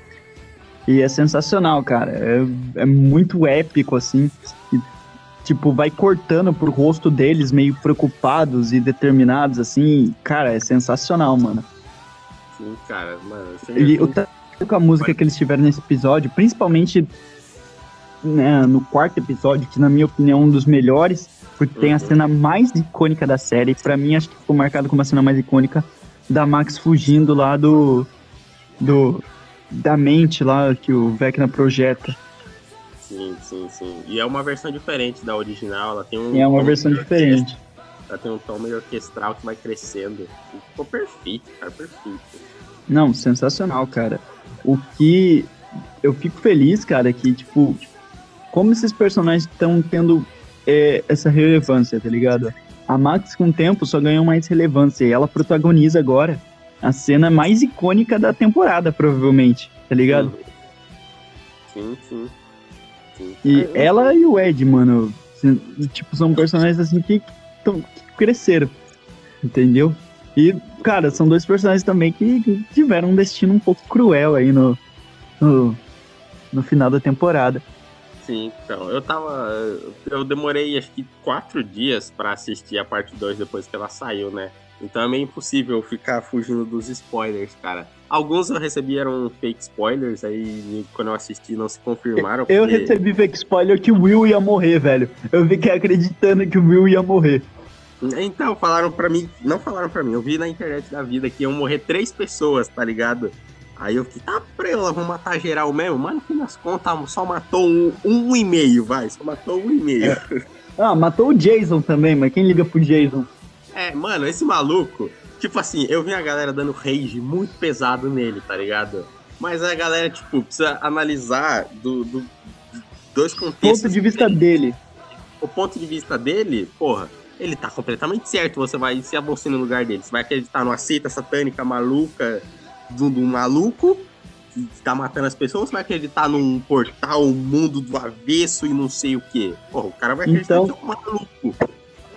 E é sensacional, cara. É, é muito épico, assim. E, tipo, vai cortando pro rosto deles, meio preocupados e determinados, assim. Cara, é sensacional, mano. Sim, cara, mano. E o tanto com a música que eles tiveram nesse episódio, principalmente né, no quarto episódio, que na minha opinião é um dos melhores, porque tem a Uhum. cena mais icônica da série. Pra mim, acho que ficou marcado como a cena mais icônica da Max fugindo lá do. do da mente lá que o Vecna projeta. Sim, sim, sim. E é uma versão diferente da original. Ela tem um. É uma versão diferente. Ela tem um tom meio orquestral que vai crescendo. E ficou perfeito, cara, perfeito. Não, sensacional, cara. O que eu fico feliz, cara, é que, tipo, como esses personagens estão tendo é, essa relevância, tá ligado? A Max, com o tempo, só ganhou mais relevância e ela protagoniza agora a cena mais icônica da temporada, provavelmente, tá ligado? Sim, sim. sim. E Ah, ela e o Ed, mano, tipo, são personagens assim que, tão, que cresceram, entendeu? E, cara, são dois personagens também que que tiveram um destino um pouco cruel aí no, no, no final da temporada. Sim, então, eu tava. Eu demorei acho que quatro dias pra assistir a parte 2 depois que ela saiu, né? Então é meio impossível ficar fugindo dos spoilers, cara. Alguns eu recebi eram fake spoilers, aí quando eu assisti não se confirmaram. Eu porque- recebi fake spoiler que o Will ia morrer, velho. Eu fiquei acreditando que o Will ia morrer. Então, falaram pra mim, não falaram pra mim, eu vi na internet da vida que iam morrer três pessoas, tá ligado? Aí eu fiquei, tá prela, vão matar geral mesmo? Mano, no fim das contas, só matou um, um e meio, vai, só matou um e meio. Ah, matou o Jason também, mas quem liga pro Jason? É, mano, esse maluco, tipo assim, eu vi a galera dando rage muito pesado nele, tá ligado? Mas a galera, tipo, precisa analisar do, do- de dois contextos. Ponto de vista dele. O ponto de vista dele, porra, ele tá completamente certo. Você vai se você no lugar dele. Você vai acreditar numa seita satânica maluca do, do maluco que tá matando as pessoas, vai acreditar num portal, um mundo do avesso e não sei o quê. Porra, o cara vai acreditar Então- que é um maluco.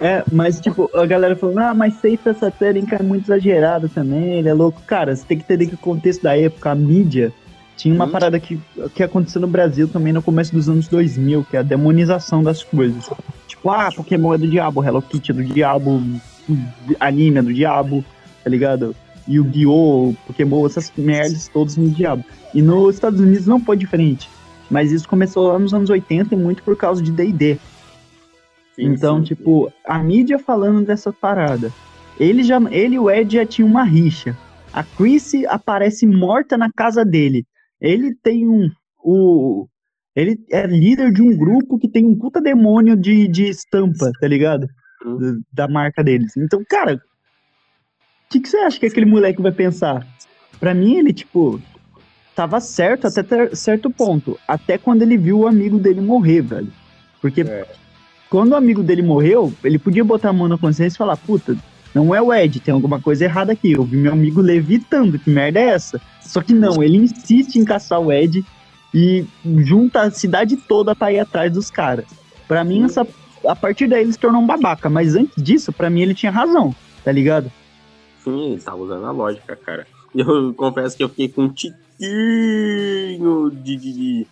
É, mas tipo, a galera falando, ah, mas seita satânica é muito exagerado também, ele é louco. Cara, você tem que entender que o contexto da época, a mídia, tinha uma Hum. parada que, que aconteceu no Brasil também no começo dos anos 2000, que é a demonização das coisas. Tipo, ah, Pokémon é do diabo, Hello Kitty é do diabo, anime é do diabo, tá ligado? Yu-Gi-Oh!, Pokémon, essas merdas todas no diabo. E nos Estados Unidos não foi diferente. Mas isso começou lá nos anos 80 e muito por causa de D&D. Então, sim. tipo, a mídia falando dessa parada. Ele, já, ele e o Ed já tinham uma rixa. A Chrissy aparece morta na casa dele. Ele tem um. O, ele é líder de um grupo que tem um puta demônio de, de estampa, tá ligado? Hum. Da, marca deles. Então, cara, que, que você acha que aquele moleque vai pensar? Pra mim, ele, tipo, tava certo até certo ponto. Até quando ele viu o amigo dele morrer, velho. Porque É. quando o amigo dele morreu, ele podia botar a mão na consciência e falar, puta, não é o Ed, tem alguma coisa errada aqui. Eu vi meu amigo levitando, que merda é essa? Só que não, ele insiste em caçar o Ed e junta a cidade toda pra ir atrás dos caras. Pra mim, essa, a partir daí ele se tornou um babaca, mas antes disso, pra mim ele tinha razão, tá ligado? Sim, ele tava usando a lógica, cara. E eu confesso que eu fiquei com um tiquinho de. de,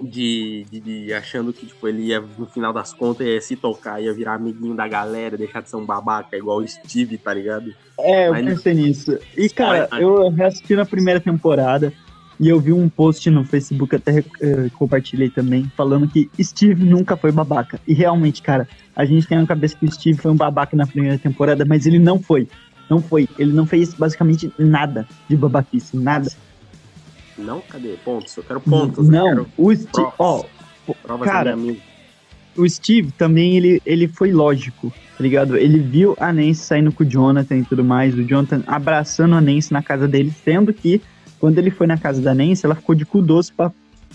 de, de, de- achando que tipo, ele ia, no final das contas, ia se tocar, ia virar amiguinho da galera, deixar de ser um babaca igual o Steve, tá ligado? É, eu Mas- pensei nisso. E, cara, eu reassisti na primeira temporada e eu vi um post no Facebook, até eh, compartilhei também, falando que Steve nunca foi babaca. E realmente, cara, a gente tem na cabeça que o Steve foi um babaca na primeira temporada, mas ele não foi. Não foi. Ele não fez basicamente nada de babaquice, nada. Não, cadê? Pontos. Eu quero pontos. não, quero o Steve, ó, provas cara, o Steve também, ele, ele foi lógico, tá ligado? Ele viu a Nancy saindo com o Jonathan e tudo mais, o Jonathan abraçando a Nancy na casa dele, sendo que quando ele foi na casa da Nancy, ela ficou de cu doce pra,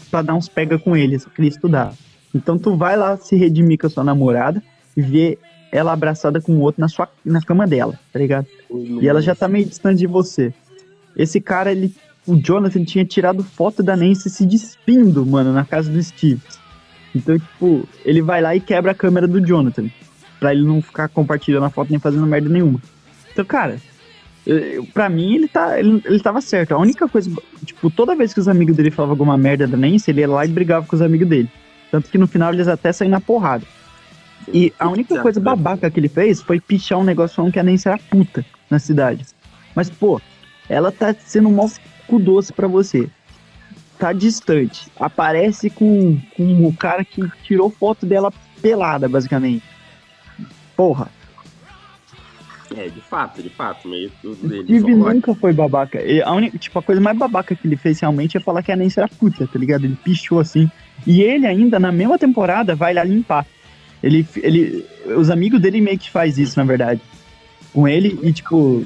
pra dar uns pega com ele, só queria estudar. Então tu vai lá se redimir com a sua namorada, e vê ela abraçada com o outro na, sua, na cama dela, tá ligado? E ela já tá meio distante de você. Esse cara, ele. O Jonathan tinha tirado foto da Nancy se despindo, mano, na casa do Steve. Então, tipo, ele vai lá e quebra a câmera do Jonathan. Pra ele não ficar compartilhando a foto nem fazendo merda nenhuma. Então, cara, pra mim ele, tá, ele, ele tava certo. A única coisa, tipo, toda vez que os amigos dele falavam alguma merda da Nancy, ele ia lá e brigava com os amigos dele. Tanto que no final eles até saíram na porrada. E a única coisa babaca que ele fez foi pichar um negócio falando que a Nancy era puta na cidade. Mas, pô, ela tá sendo um cu doce pra você. Tá distante. Aparece com, com o cara que tirou foto dela pelada, basicamente. Porra, É, de fato, de fato, meio tudo dele. Steve nunca foi babaca. E a única, tipo, a coisa mais babaca que ele fez realmente é falar que a Nancy era puta, tá ligado? Ele pichou assim. E ele ainda, na mesma temporada, vai lá limpar. Ele, ele, os amigos dele meio que faz isso, na verdade. Com ele, e tipo,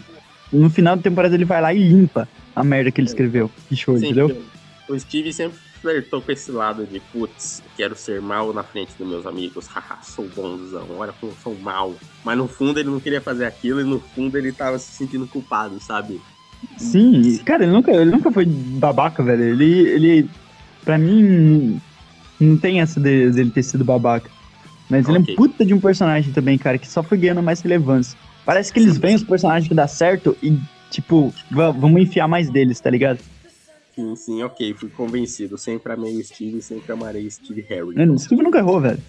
no final da temporada ele vai lá e limpa a merda que ele escreveu. Pichou, Sim, entendeu? O Steve sempre flertou com esse lado de, putz, quero ser mal na frente dos meus amigos, haha, sou bonzão, olha como eu sou mal. Mas no fundo ele não queria fazer aquilo e no fundo ele tava se sentindo culpado, sabe? Sim, cara, ele nunca, ele nunca foi babaca, velho. Ele, ele pra mim, não tem essa de- dele ter sido babaca. Mas ele é um puta de um personagem também, cara, que só foi ganhando mais relevância. Parece que eles veem os personagens que dá certo e, tipo, va- vamos enfiar mais deles, tá ligado? Sim, sim, ok, fui convencido. Sempre amei o Steve, sempre amarei Steve Harry. Mano, O Steve nunca errou, velho.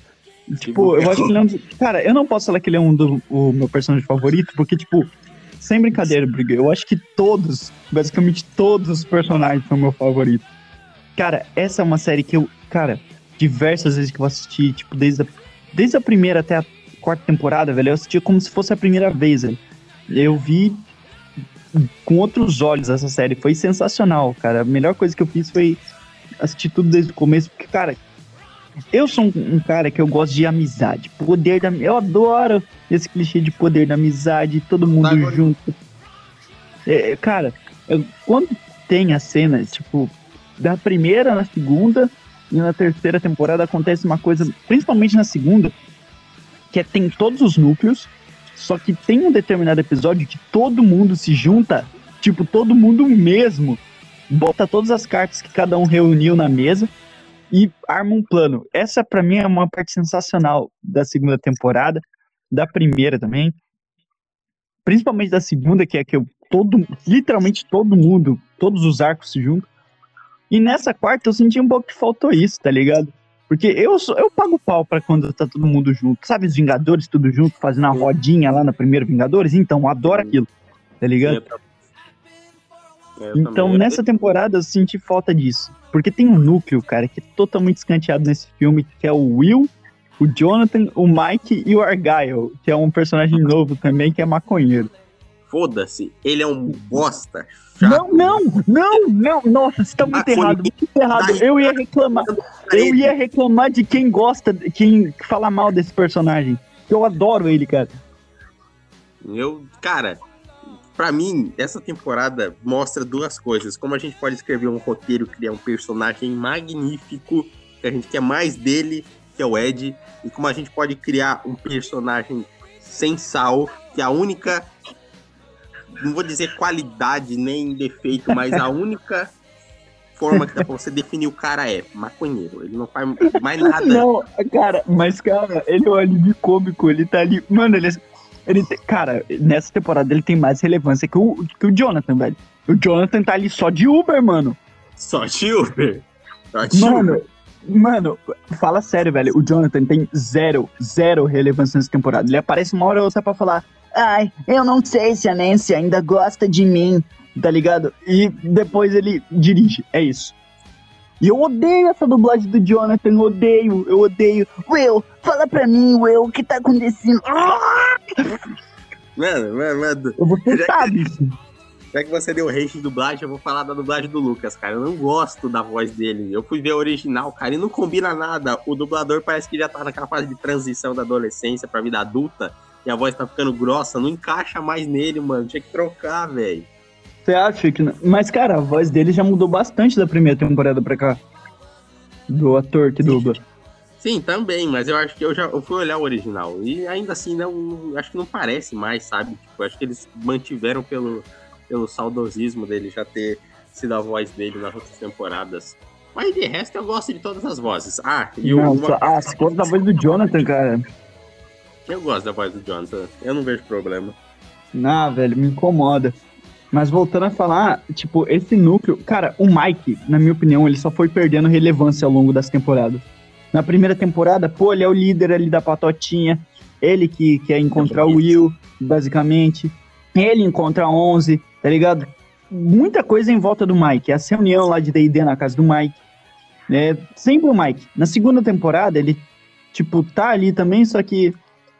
Tipo, eu acho que ele é um. dos- Cara, eu não posso falar que ele é um do o meu personagem favorito, porque, tipo, sem brincadeira, Briga, eu acho que todos, basicamente todos os personagens são meu favorito. Cara, essa é uma série que eu, cara, diversas vezes que eu assisti, tipo, desde a, desde a primeira até a quarta temporada, velho, eu assistia como se fosse a primeira vez, velho. Eu vi com outros olhos essa série, foi sensacional, cara. A melhor coisa que eu fiz foi assistir tudo desde o começo, porque, cara, eu sou um, um cara que eu gosto de amizade, poder da. Eu adoro esse clichê de poder da amizade, todo mundo agora- junto. É, cara, eu- quando tem a cena, tipo, da primeira na segunda e na terceira temporada acontece uma coisa, principalmente na segunda, que é tem todos os núcleos, só que tem um determinado episódio que todo mundo se junta, tipo, todo mundo mesmo, bota todas as cartas que cada um reuniu na mesa e arma um plano. Essa pra mim é uma parte sensacional da segunda temporada, da primeira também. Principalmente da segunda, que é que eu todo, literalmente todo mundo, todos os arcos se juntam. E nessa quarta eu senti um pouco que faltou isso, tá ligado? Porque eu sou, eu pago pau pra quando tá todo mundo junto. Sabe os Vingadores tudo junto, fazendo a rodinha lá na primeira Vingadores? Então, adoro aquilo, tá ligado? Tam- eu Então, também. nessa temporada eu senti falta disso. Porque tem um núcleo, cara, que é totalmente escanteado nesse filme, que é o Will, o Jonathan, o Mike e o Argyle, que é um personagem novo também, que é maconheiro. Foda-se, ele é um bosta. Não, não, não, não, nossa, você tá muito Ah, errado, muito errado. Eu ia reclamar, eu ia reclamar de quem gosta, quem fala mal desse personagem. Eu adoro ele, cara. Eu, cara, pra mim, essa temporada mostra duas coisas. Como a gente pode escrever um roteiro, criar um personagem magnífico, que a gente quer mais dele, que é o Ed, e como a gente pode criar um personagem sem sal, que é a única, não vou dizer qualidade nem defeito, mas a única forma que dá pra você definir o cara é maconheiro. Ele não faz mais nada. Não, cara, mas, cara, ele é um alívio cômico, ele tá ali. Mano, ele. ele tem- cara, nessa temporada ele tem mais relevância que o, que o Jonathan, velho. O Jonathan tá ali só de Uber, mano. Só Silver. Só de Mano, Uber. mano, fala sério, velho. O Jonathan tem zero, zero relevância nessa temporada. Ele aparece uma hora ou outra pra falar: Ai, eu não sei se a Nancy ainda gosta de mim, tá ligado? E depois ele dirige. É isso. E eu odeio essa dublagem do Jonathan, odeio, eu odeio. Will, fala pra mim, Will, o que tá acontecendo? Mano, mano, mano. Você Já- sabe isso. Já que você deu hate de dublagem, eu vou falar da dublagem do Lucas, cara. Eu não gosto da voz dele. Eu fui ver a original, cara, e não combina nada. O dublador parece que já tá naquela fase de transição da adolescência pra vida adulta. E a voz tá ficando grossa, não encaixa mais nele, mano. Tinha que trocar, velho. Você acha que não? Mas, cara, a voz dele já mudou bastante da primeira temporada pra cá. Do ator que dubla. Sim, também, mas eu acho que eu já eu fui olhar o original. E ainda assim, não, acho que não parece mais, sabe? Tipo, acho que eles mantiveram pelo, pelo saudosismo dele já ter sido a voz dele nas outras temporadas. Mas de resto eu gosto de todas as vozes. Ah, e o- Nossa, uma... ah, você gosta da voz do Jonathan, cara. Eu gosto da voz do Jonathan. Eu não vejo problema. Ah, velho, me incomoda. Mas voltando a falar, tipo, esse núcleo. Cara, o Mike, na minha opinião, ele só foi perdendo relevância ao longo das temporadas. Na primeira temporada, pô, ele é o líder ali da patotinha. Ele que quer encontrar o Will, basicamente. Ele encontra a 11, tá ligado? Muita coisa em volta do Mike. Essa reunião lá de D&D na casa do Mike. É, sempre o Mike. Na segunda temporada, ele, tipo, tá ali também, só que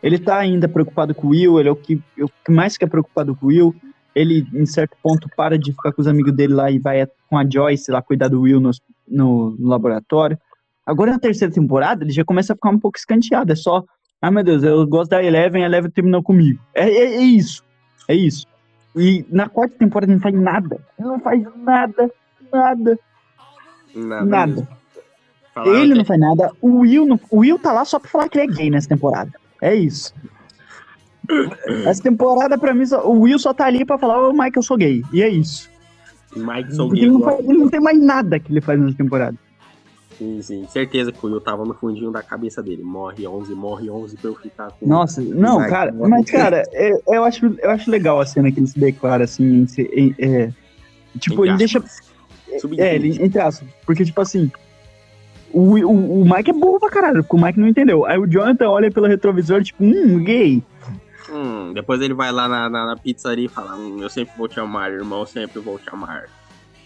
ele tá ainda preocupado com o Will, ele é o que, é o que mais fica preocupado com o Will. Ele, em certo ponto, para de ficar com os amigos dele lá e vai com a Joyce lá cuidar do Will no, no, no laboratório. Agora, na terceira temporada, ele já começa a ficar um pouco escanteado. É só, ah, meu Deus, eu gosto da Eleven, a Eleven terminou comigo. É, é, é isso. É isso. E na quarta temporada ele não faz nada. Ele não faz nada, nada, Nada. nada. Ele não faz nada. O Will, não, o Will tá lá só pra falar que ele é gay nessa temporada. É isso. Essa temporada, pra mim, só- o Will só tá ali pra falar, ô Mike, eu sou gay. E é isso. Mike sou Porque gay. ele não, faz- ele não tem mais nada que ele faz nessa temporada. Sim, sim. Certeza que o Will tava no fundinho da cabeça dele. Morre 11, morre 11 pra eu ficar com. Nossa, não, Mike, cara, mas, cara, é- eu, acho, eu acho legal a cena que ele se declara assim. em em- é, tipo, ele deixa. É, ele, entre aspas. Porque, tipo assim. O, o, o Mike é burro pra caralho, porque o Mike não entendeu. Aí o Jonathan olha pelo retrovisor, tipo, hum, gay. Hum, depois ele vai lá na, na, na pizzaria e fala: hum, Eu sempre vou te amar, irmão, eu sempre vou te amar.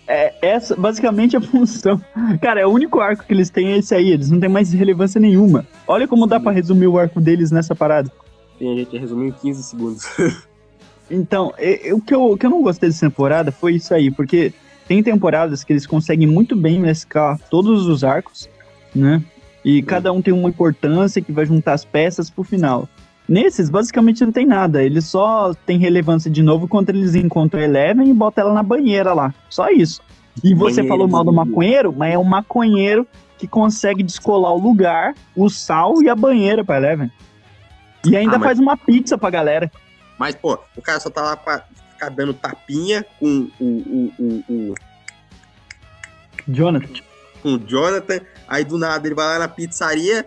É, essa, basicamente, a função. Cara, é o único arco que eles têm é esse aí. Eles não têm mais relevância nenhuma. Olha como dá pra resumir o arco deles nessa parada. Tem a gente resumiu em 15 segundos. Então, o que eu, o que eu não gostei dessa temporada foi isso aí, porque tem temporadas que eles conseguem muito bem mesclar todos os arcos, né? E cada um tem uma importância que vai juntar as peças pro final. Nesses, basicamente, não tem nada. Eles só têm relevância de novo quando eles encontram a Eleven e botam ela na banheira lá. Só isso. E você Banheiro falou mal do do- maconheiro, mas é um maconheiro que consegue descolar o lugar, o sal e a banheira pra Eleven. E ainda Ah, mas- faz uma pizza pra galera. Mas, pô, o cara só tá lá pra ficar dando tapinha com o, o, o, o, Jonathan. com o Jonathan. Aí do nada ele vai lá na pizzaria.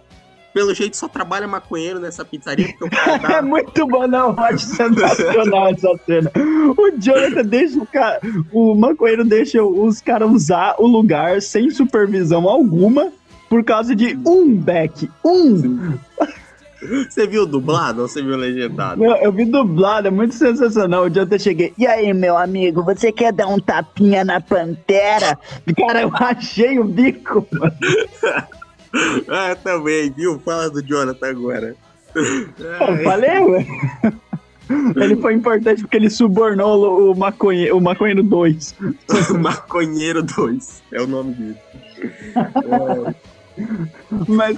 Pelo jeito só trabalha maconheiro nessa pizzaria, porque cara É muito bom, não. Acho sensacional essa cena. O Jonathan deixa o cara. O maconheiro deixa os caras usar o lugar sem supervisão alguma por causa de um back. Um. Você viu dublado ou você viu legendado? Não, eu vi dublado, é muito sensacional. O Jonathan cheguei. E aí, meu amigo, você quer dar um tapinha na pantera? Cara, eu achei o bico, mano. Ah, também, viu? Fala do Jonathan agora. Eu falei, ué. Ele foi importante porque ele subornou o, maconhe, o maconheiro 2. Maconheiro 2 é o nome dele. Mas,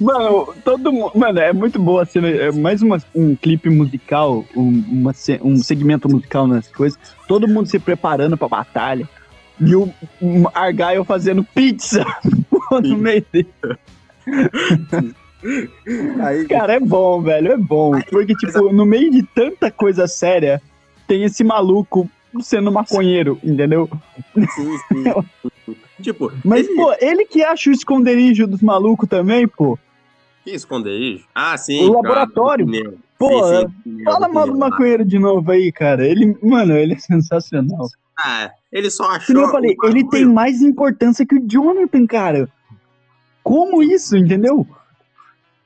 mano, todo mundo. Mano, é muito boa a cena. É mais uma, um clipe musical, um, uma um segmento musical nas coisas. Todo mundo se preparando pra batalha. E o um Argyle fazendo pizza no meio dele. Aí, Cara, é bom, velho, é bom. Porque, tipo, no meio de tanta coisa séria, tem esse maluco sendo maconheiro, entendeu? sim, sim. tipo, Mas, ele... pô, ele que acha o esconderijo dos malucos também, pô. Que esconderijo? Ah, sim. O laboratório. pneu. Pô, Sim, sim, Fala mal do maconheiro de novo aí, cara. Ele, mano, ele é sensacional. Ah, ele só achou. Como eu falei, ele tem mais importância que o Jonathan, cara. Como isso, entendeu?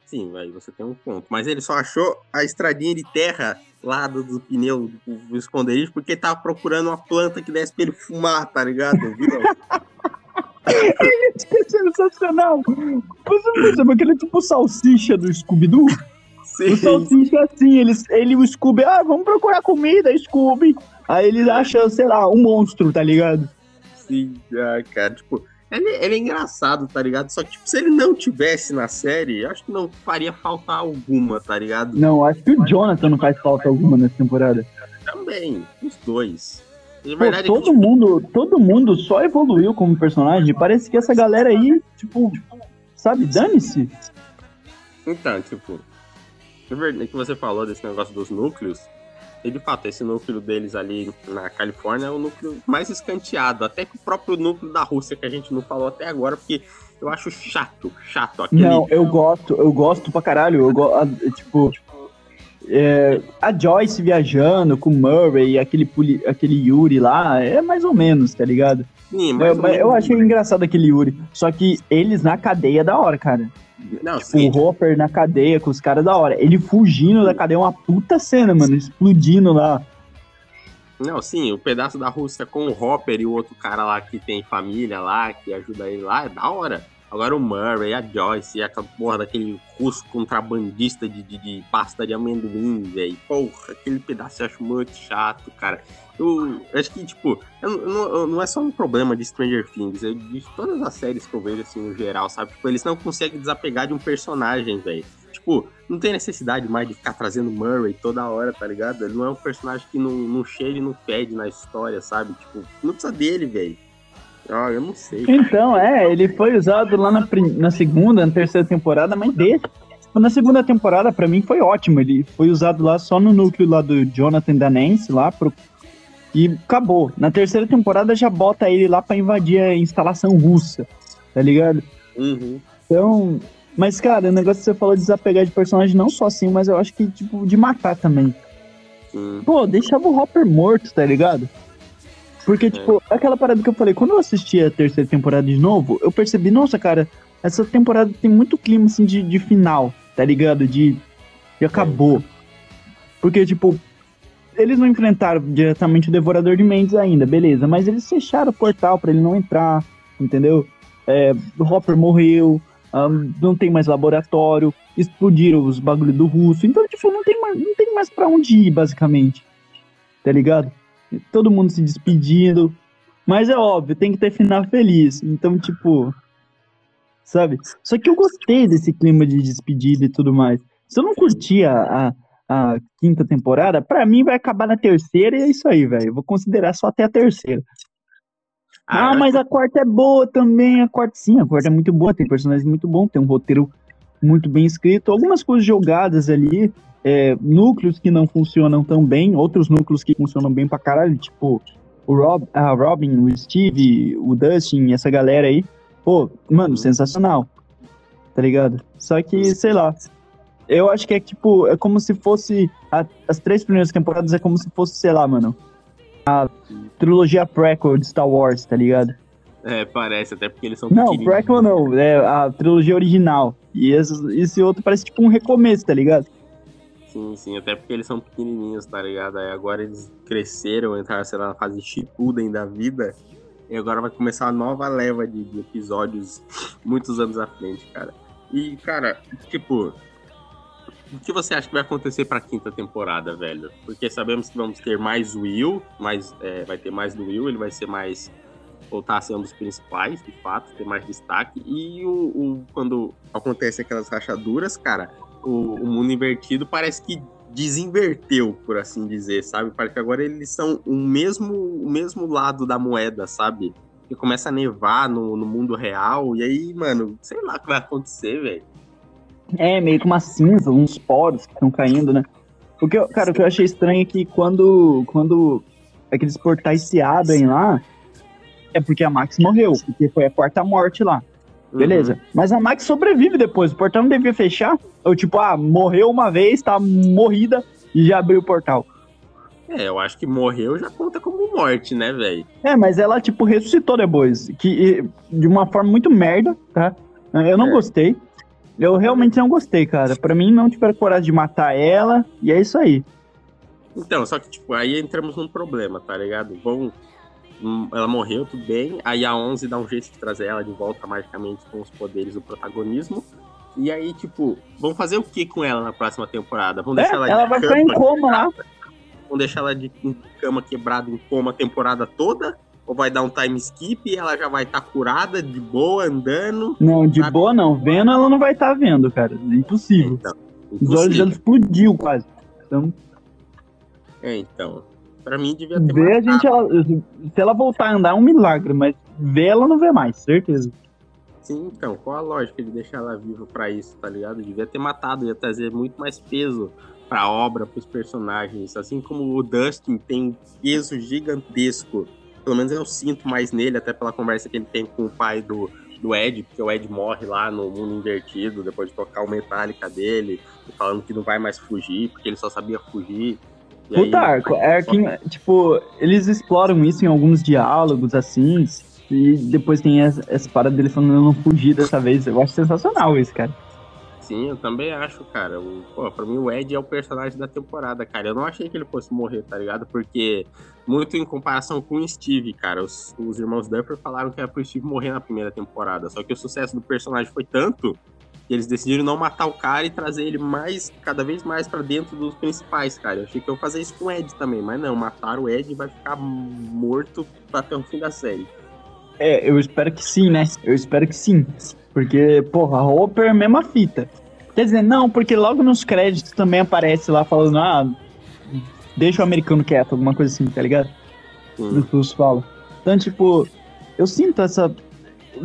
Sim, vai, você tem um ponto. Mas ele só achou a estradinha de terra lá do, do pneu do, do esconderijo porque ele tava procurando uma planta que desse pra ele fumar, tá ligado? Viu? Isso é sensacional. Você percebeu que ele é tipo o salsicha do Scooby-Doo? O Sim, salsicha é assim, ele, ele o Scooby, ah, vamos procurar comida, Scooby. Aí ele acha, sei lá, um monstro, tá ligado? sim, ah, cara, tipo, ele, ele é engraçado, tá ligado? Só que, tipo, se ele não tivesse na série, eu acho que não faria falta alguma, tá ligado? Não, acho que o Jonathan não faz falta alguma nessa temporada. Também, os dois. Pô, todo mundo, todo mundo só evoluiu como personagem. Parece que essa galera aí, tipo, sabe, dane-se. Então, tipo, verdade que você falou desse negócio dos núcleos, e de fato, esse núcleo deles ali na Califórnia é o núcleo mais escanteado, até que o próprio núcleo da Rússia, que a gente não falou até agora, porque eu acho chato, chato aquele. Não, eu gosto, eu gosto pra caralho. Eu go... tipo, é, a Joyce viajando com o Murray e aquele, aquele Yuri lá, é mais ou menos, tá ligado? Sim, eu, eu achei engraçado aquele Yuri. Só que eles na cadeia é da hora, cara. Não, tipo, sim. o Hopper na cadeia com os caras da hora. Ele fugindo da cadeia é uma puta cena, mano. Explodindo lá. Não, sim, o pedaço da Rússia com o Hopper e o outro cara lá que tem família lá, que ajuda ele lá, é da hora. Agora o Murray, a Joyce, aquela porra daquele russo contrabandista de, de, de pasta de amendoim, velho. Porra, aquele pedaço eu acho muito chato, cara. Eu, eu acho que, tipo, eu, não, não é só um problema de Stranger Things, é de todas as séries que eu vejo, assim, no geral, sabe? Tipo, eles não conseguem desapegar de um personagem, velho. Tipo, não tem necessidade mais de ficar trazendo Murray toda hora, tá ligado? Ele não é um personagem que não, não chega e não fede na história, sabe? Tipo, não precisa dele, velho. Ah, eu não sei. Então, é, ele foi usado lá na, na segunda, na terceira temporada, mas deixa. Tipo, na segunda temporada, para mim, foi ótimo. Ele foi usado lá só no núcleo lá do Jonathan da Nancy, lá pro... E acabou. Na terceira temporada já bota ele lá para invadir a instalação russa, tá ligado? Uhum. Então, mas, cara, o negócio que você falou de desapegar de personagem, não só assim, mas eu acho que, tipo, de matar também. Uhum. Pô, deixava o Hopper morto, tá ligado? Porque, é. tipo, aquela parada que eu falei, quando eu assisti a terceira temporada de novo, eu percebi, nossa, cara, essa temporada tem muito clima, assim, de, de final, tá ligado? De, de acabou. Porque, tipo, eles não enfrentaram diretamente o Devorador de Mentes ainda, beleza, mas eles fecharam o portal para ele não entrar, entendeu? É, o Hopper morreu, um, não tem mais laboratório, explodiram os bagulhos do russo, então, tipo, não tem mais, não tem mais pra onde ir, basicamente, tá ligado? Todo mundo se despedindo. Mas é óbvio, tem que ter final feliz. Então, tipo. Sabe? Só que eu gostei desse clima de despedida e tudo mais. Se eu não curtir a, a, a quinta temporada, pra mim vai acabar na terceira e é isso aí, velho. Vou considerar só até a terceira. Ah, ah mas a quarta é boa também. A quarta, sim, a quarta é muito boa. Tem personagens muito bons, tem um roteiro muito bem escrito. Algumas coisas jogadas ali é, núcleos que não funcionam tão bem, outros núcleos que funcionam bem pra caralho, tipo o Rob, a Robin, o Steve, o Dustin, essa galera aí. Pô, mano, sensacional. Tá ligado? Só que, sei lá. Eu acho que é tipo, é como se fosse. A, as três primeiras temporadas é como se fosse, sei lá, mano. A trilogia prequel de Star Wars, tá ligado? É, parece, até porque eles são Não, prequel não, é a trilogia original. E esse, esse outro parece tipo um recomeço, tá ligado? Sim, sim, até porque eles são pequenininhos, tá ligado? Aí agora eles cresceram, entraram, sei lá, na fase Shippuden da vida. E agora vai começar uma nova leva de, de episódios muitos anos à frente, cara. E, cara, tipo, o que você acha que vai acontecer pra quinta temporada, velho? Porque sabemos que vamos ter mais Will, mais, é, vai ter mais do Will, ele vai ser mais. voltar a ser um dos principais, de fato, ter mais destaque. E o, o quando acontece aquelas rachaduras, cara, o, o mundo invertido parece que desinverteu, por assim dizer, sabe? Parece que agora eles são o mesmo, o mesmo lado da moeda, sabe? Que começa a nevar no, no mundo real, e aí, mano, sei lá o que vai acontecer, velho. É, meio que uma cinza, uns poros que estão caindo, né? O que eu, cara, o que eu achei estranho é que quando, quando aqueles portais se abrem lá, é porque a Max morreu, porque foi a quarta morte lá. Beleza. Uhum. Mas a Max sobrevive depois. O portal não devia fechar. Ou tipo, ah, morreu uma vez, tá morrida e já abriu o portal. É, eu acho que morreu já conta como morte, né, velho? É, mas ela, tipo, ressuscitou depois. Que, de uma forma muito merda, tá? Eu não é. gostei. Eu realmente não gostei, cara. Pra mim, não tiveram coragem de matar ela. E é isso aí. Então, só que, tipo, aí entramos num problema, tá ligado? Vão ela morreu, tudo bem. Aí a 11 dá um jeito de trazer ela de volta magicamente com os poderes do protagonismo. E aí, tipo, vão fazer o que com ela na próxima temporada? Vão deixar é, ela, ela vai ficar em coma lá. Vão deixar ela de cama quebrada em coma a temporada toda? Ou vai dar um time skip e ela já vai estar tá curada, de boa, andando? Não, de sabe? boa não. Vendo ela não vai estar tá vendo, cara. É impossível. Então, impossível. Os olhos dela explodiu quase. Então... É, então. Pra mim devia ter Ver a gente, ela, se ela voltar a andar é um milagre, mas ver ela não vê mais, certeza. Sim, então, qual a lógica de deixar ela viva pra isso, tá ligado? Devia ter matado, ia trazer muito mais peso pra obra, pros personagens. Assim como o Dustin tem um peso gigantesco, pelo menos eu sinto mais nele, até pela conversa que ele tem com o pai do, do Ed, porque o Ed morre lá no mundo invertido, depois de tocar o Metallica dele, falando que não vai mais fugir, porque ele só sabia fugir. E Puta aí- arco. É que, tipo, eles exploram isso em alguns diálogos, assim. E depois tem essa, essa parada dele falando eu não fugi dessa vez. Eu acho sensacional isso, cara. Sim, eu também acho, cara. O, pô, pra mim o Ed é o personagem da temporada, cara. Eu não achei que ele fosse morrer, tá ligado? Porque, muito em comparação com o Steve, cara, os, os irmãos Duffer falaram que era pro Steve morrer na primeira temporada. Só que o sucesso do personagem foi tanto que eles decidiram não matar o cara e trazer ele mais, cada vez mais pra dentro dos principais, cara. Eu achei que eu ia fazer isso com o Ed também, mas não, mataram o Ed e vai ficar morto até o fim da série. É, eu espero que sim, né? Eu espero que sim. Porque, porra, a Hopper é a mesma fita. Quer dizer, não, porque logo nos créditos também aparece lá falando, ah, deixa o americano quieto, alguma coisa assim, tá ligado? Sim. que os falam. Então, tipo, eu sinto essa.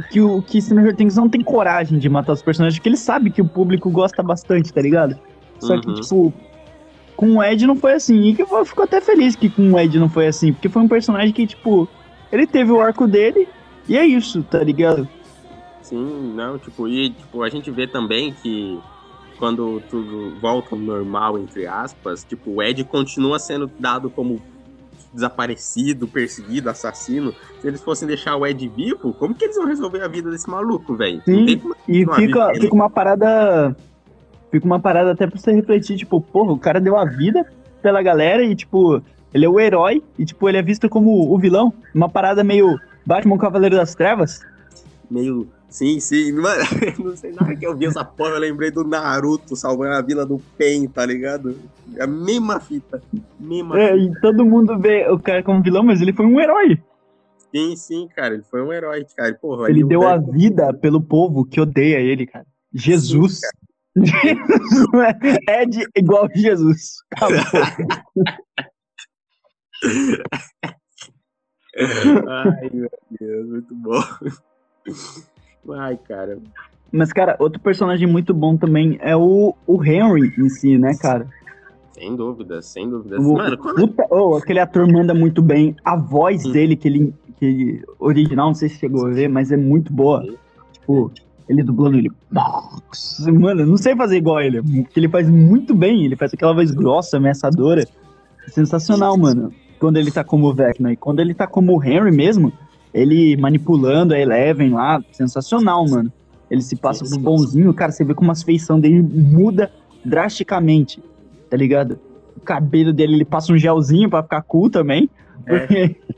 Que o que Stranger Things não tem coragem de matar os personagens, porque ele sabe que o público gosta bastante, tá ligado? Só que, Uhum. tipo, com o Ed não foi assim. E que eu fico até feliz que com o Ed não foi assim, porque foi um personagem que, tipo, ele teve o arco dele e é isso, tá ligado? Sim, não, tipo, e tipo, a gente vê também que quando tudo volta ao normal, entre aspas, tipo, o Ed continua sendo dado como desaparecido, perseguido, assassino. Se eles fossem deixar o Ed vivo, como que eles vão resolver a vida desse maluco, velho? Sim. como E Não, fica, fica uma parada. Fica uma parada até pra você refletir, tipo, porra, o cara deu a vida pela galera e, tipo, ele é o herói e, tipo, ele é visto como o vilão. Uma parada meio Batman Cavaleiro das Trevas. meio. Sim, sim, mano, não sei nada que eu vi essa porra, eu lembrei do Naruto salvando a vila do Pen, tá ligado? É a mesma fita. Mesma É, fita. e todo mundo vê o cara como vilão, mas ele foi um herói. Sim, sim, cara, ele foi um herói, cara. Porra, Ele deu a vida pelo povo que odeia ele, cara. Jesus. Jesus é de igual Jesus. Acabou. Ai, meu Deus, muito bom. Ai, cara. Mas, cara, outro personagem muito bom também é o, o Henry em si, né, cara? Sem dúvidas, sem dúvidas. O, Mano, quando... puta- oh, aquele ator manda muito bem. A voz Sim. dele, que ele, que ele- Original, não sei se chegou a ver, mas é muito boa. Tipo, ele dublando ele. Nossa, Mano, eu não sei fazer igual ele. Porque ele faz muito bem. Ele faz aquela voz grossa, ameaçadora. Sensacional, mano. Quando ele tá como o Vecna. E quando ele tá como o Henry mesmo, ele manipulando a Eleven lá. Sensacional, mano. Ele se passa por bonzinho, cara. Você vê como as feições dele muda drasticamente. Tá ligado? O cabelo dele, ele passa um gelzinho pra ficar cool também. É.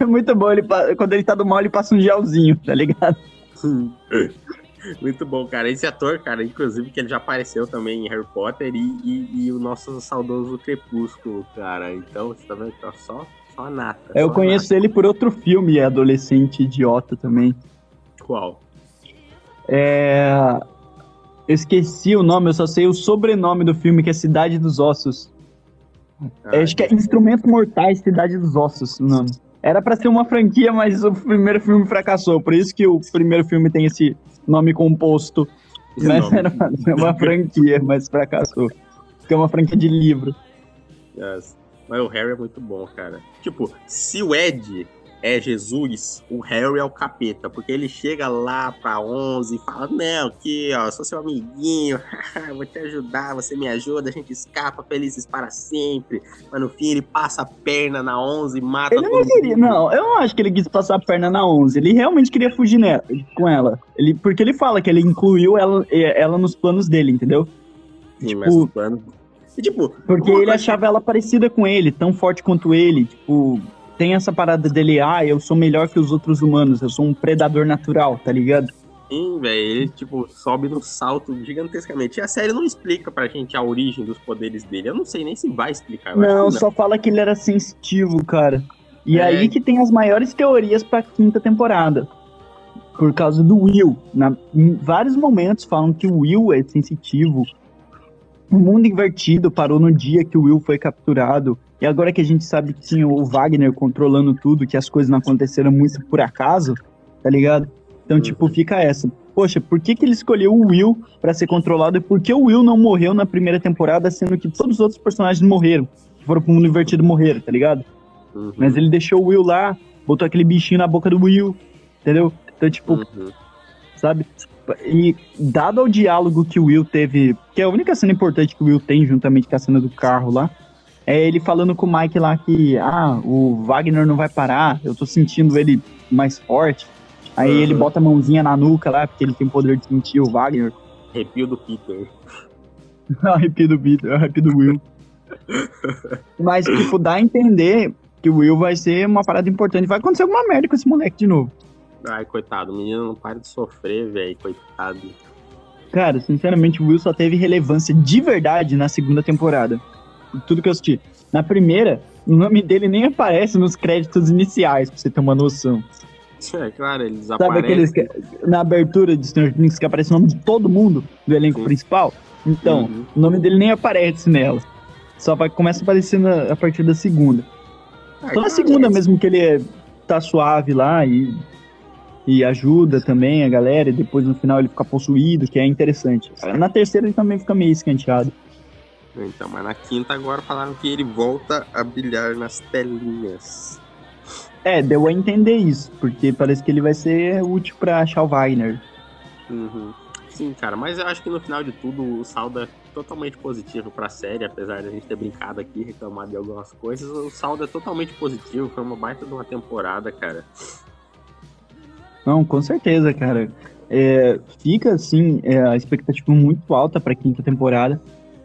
É muito bom. Ele, quando ele tá do mal, ele passa um gelzinho, tá ligado? Muito bom, cara. Esse ator, cara, inclusive, que ele já apareceu também em Harry Potter e, e- e o nosso saudoso Crepúsculo, cara. Então, você tá vendo? Tá só, só a nata. Eu só conheço ele por outro filme, é adolescente idiota também. Qual? É. Eu esqueci o nome, eu só sei o sobrenome do filme, que é Cidade dos Ossos. Ah, acho que é Instrumentos Mortais, Cidade dos Ossos, o nome. Era pra ser uma franquia, mas o primeiro filme fracassou. Por isso que o primeiro filme tem esse nome composto. esse Mas nome. era uma franquia, mas fracassou. Porque é uma franquia de livro. Yes. Mas o Harry é muito bom, cara. Tipo, se o Ed é Jesus, o Harry é o capeta, porque ele chega lá pra 11 e fala: Não, aqui, ó, sou seu amiguinho, vou te ajudar, você me ajuda, a gente escapa felizes para sempre. Mas no fim ele passa a perna na 11 e mata Ele não queria, mundo. não, eu não acho que ele quis passar a perna na 11. Ele realmente queria fugir nela, com ela. Ele, porque ele fala que ele incluiu ela, ela nos planos dele, entendeu? Sim, mas tipo- o plano. E, tipo, Porque ele coisa- achava ela parecida com ele, tão forte quanto ele. Tipo, tem essa parada dele, ah, eu sou melhor que os outros humanos, eu sou um predador natural, tá ligado? Sim, velho, ele, tipo, sobe no salto gigantescamente. E a série não explica pra gente a origem dos poderes dele. Eu não sei nem se vai explicar. Não, só fala que ele era sensitivo, cara. E É. aí que tem as maiores teorias pra quinta temporada. Por causa do Will. Na, em vários momentos falam que o Will é sensitivo. O mundo invertido parou no dia que o Will foi capturado. E agora que a gente sabe que tinha o Wagner controlando tudo, que as coisas não aconteceram muito por acaso, tá ligado? Então, Uhum. tipo, fica essa. Poxa, por que, que ele escolheu o Will pra ser controlado e por que o Will não morreu na primeira temporada, sendo que todos os outros personagens morreram? Que foram pro mundo invertido morreram, tá ligado? Uhum. Mas ele deixou o Will lá, botou aquele bichinho na boca do Will, entendeu? Então, tipo, Uhum. sabe? E dado ao diálogo que o Will teve, que é a única cena importante que o Will tem, juntamente com a cena do carro lá, é ele falando com o Mike lá que, ah, o Wagner não vai parar, eu tô sentindo ele mais forte. Aí Uhum. ele bota a mãozinha na nuca lá, porque ele tem o poder de sentir o Wagner. Arrepio do Peter. arrepio do Peter, arrepio do Will. Mas, tipo, dá a entender que o Will vai ser uma parada importante. Vai acontecer alguma merda com esse moleque de novo. Ai, coitado, o menino não para de sofrer, velho, coitado. Cara, sinceramente, o Will só teve relevância de verdade na segunda temporada. Tudo que eu assisti. Na primeira, o nome dele nem aparece nos créditos iniciais, pra você ter uma noção. É claro, ele Sabe desaparece. aqueles que, na abertura de Stranger Things que aparece o nome de todo mundo do elenco Sim. principal? Então, Uhum. o nome dele nem aparece nela. Só vai, começa a aparecer na- a partir da segunda. Ai, Só na segunda mesmo que ele é- tá suave lá e, e ajuda também a galera, e depois no final ele fica possuído, que é interessante. Na terceira ele também fica meio escanteado. Então, mas na quinta agora falaram que ele volta a brilhar nas telinhas. É, deu a entender isso, porque parece que ele vai ser útil pra achar o Wagner. Uhum. Sim, cara, mas eu acho que no final de tudo o saldo é totalmente positivo pra série, apesar de a gente ter brincado aqui, reclamado de algumas coisas, o saldo é totalmente positivo, foi uma baita de uma temporada, cara. Não, com certeza, cara. É, fica, assim, é, a expectativa muito alta pra quinta temporada.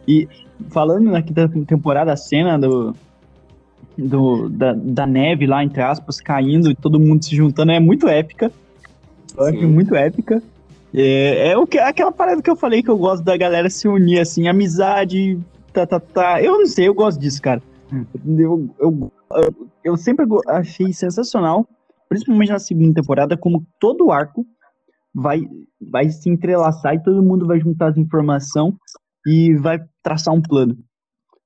E falando na quinta temporada, a cena do, do, da, da neve lá, entre aspas, caindo e todo mundo se juntando é muito épica. Eu acho muito épica. É, é o que, aquela parada que eu falei que eu gosto da galera se unir, assim, amizade, tá, tá, tá. Eu não sei, eu gosto disso, cara. Eu, eu, eu, eu sempre achei sensacional, principalmente na segunda temporada, como todo arco vai, vai se entrelaçar e todo mundo vai juntar as informações e vai traçar um plano.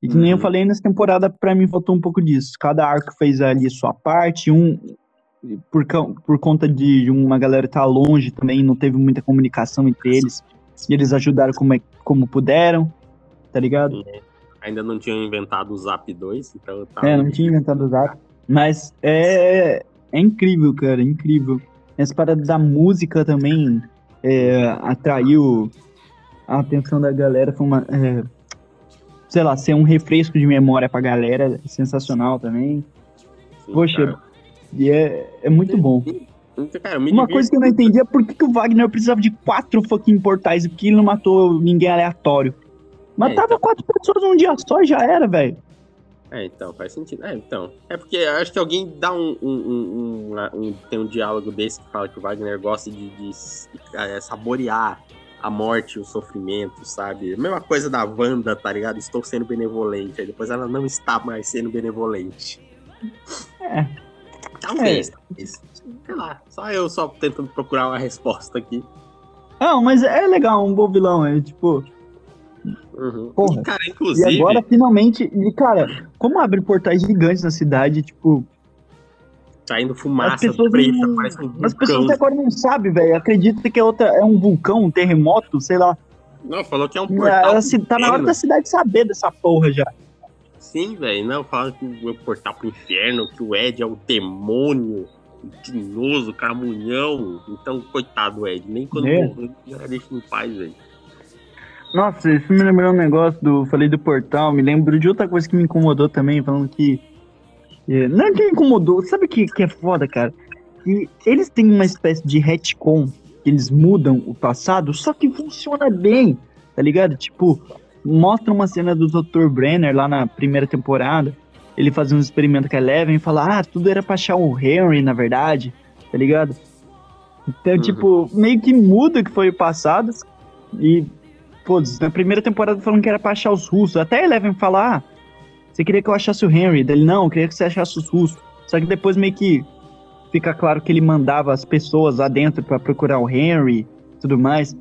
E que nem eu Uhum. falei nessa temporada, pra mim faltou um pouco disso. Cada arco fez ali sua parte, um por, por conta de uma galera estar longe também, não teve muita comunicação entre eles. E eles ajudaram como, é- como puderam, tá ligado? Ainda não tinham inventado o Zap 2, então tá. É, não tinha inventado o Zap. Mas é, é incrível, cara, é incrível. Essa parada da música também é, atraiu a atenção da galera. Foi uma. é, sei lá, ser um refresco de memória pra galera. é Sensacional também. Sim, Poxa, cara. e é, é muito bom. Cara, Uma coisa que eu não entendi é por que, que o Wagner precisava de quatro fucking portais e por que ele não matou ninguém aleatório. Matava então. quatro pessoas num dia só e já era, velho. É, então, faz sentido. É, então. É porque eu acho que alguém dá um, um, um- um- Tem um diálogo desse que fala que o Wagner gosta de, de, é, saborear a morte o sofrimento, sabe? A mesma coisa da Wanda, tá ligado? Estou sendo benevolente. Aí depois ela não está mais sendo benevolente. É. Talvez, talvez. Sei lá. Só eu só tentando procurar uma resposta aqui. Não, mas é legal, um bom vilão. É tipo. Uhum. Porra. E, cara, E inclusive. agora, finalmente. E, cara, como abre portais gigantes na cidade, tipo. Saindo As fumaça pessoas, preta, não, parece um as pessoas agora não sabem, velho. Acredita que é, outra, é um vulcão, um terremoto, sei lá. Não, falou que é um portal. Se- tá na hora da cidade saber dessa porra já. Sim, velho. Não, falando que o portal pro inferno, que o Ed é o demônio, o tinhoso, camunhão. Então, coitado do Ed. Nem quando É. morreu, já deixa em paz, velho. Nossa, isso me lembrou um negócio do. Falei do portal, me lembro de outra coisa que me incomodou também, falando que. é, não é que me incomodou, sabe o que, que é foda, cara? Que eles têm uma espécie de retcon, que eles mudam o passado, só que funciona bem, tá ligado? Tipo, mostra uma cena do Dr. Brenner lá na primeira temporada, ele fazendo um experimento com a Eleven e fala, ah, tudo era pra achar o Henry, na verdade, tá ligado? Então, Uhum. tipo, meio que muda o que foi o passado e Pô, na primeira temporada falando que era pra achar os russos. Até Eleven falar, ah, você queria que eu achasse o Henry? Dele, não, eu queria que você achasse os russos. Só que depois meio que fica claro que ele mandava as pessoas lá dentro pra procurar o Henry e tudo mais.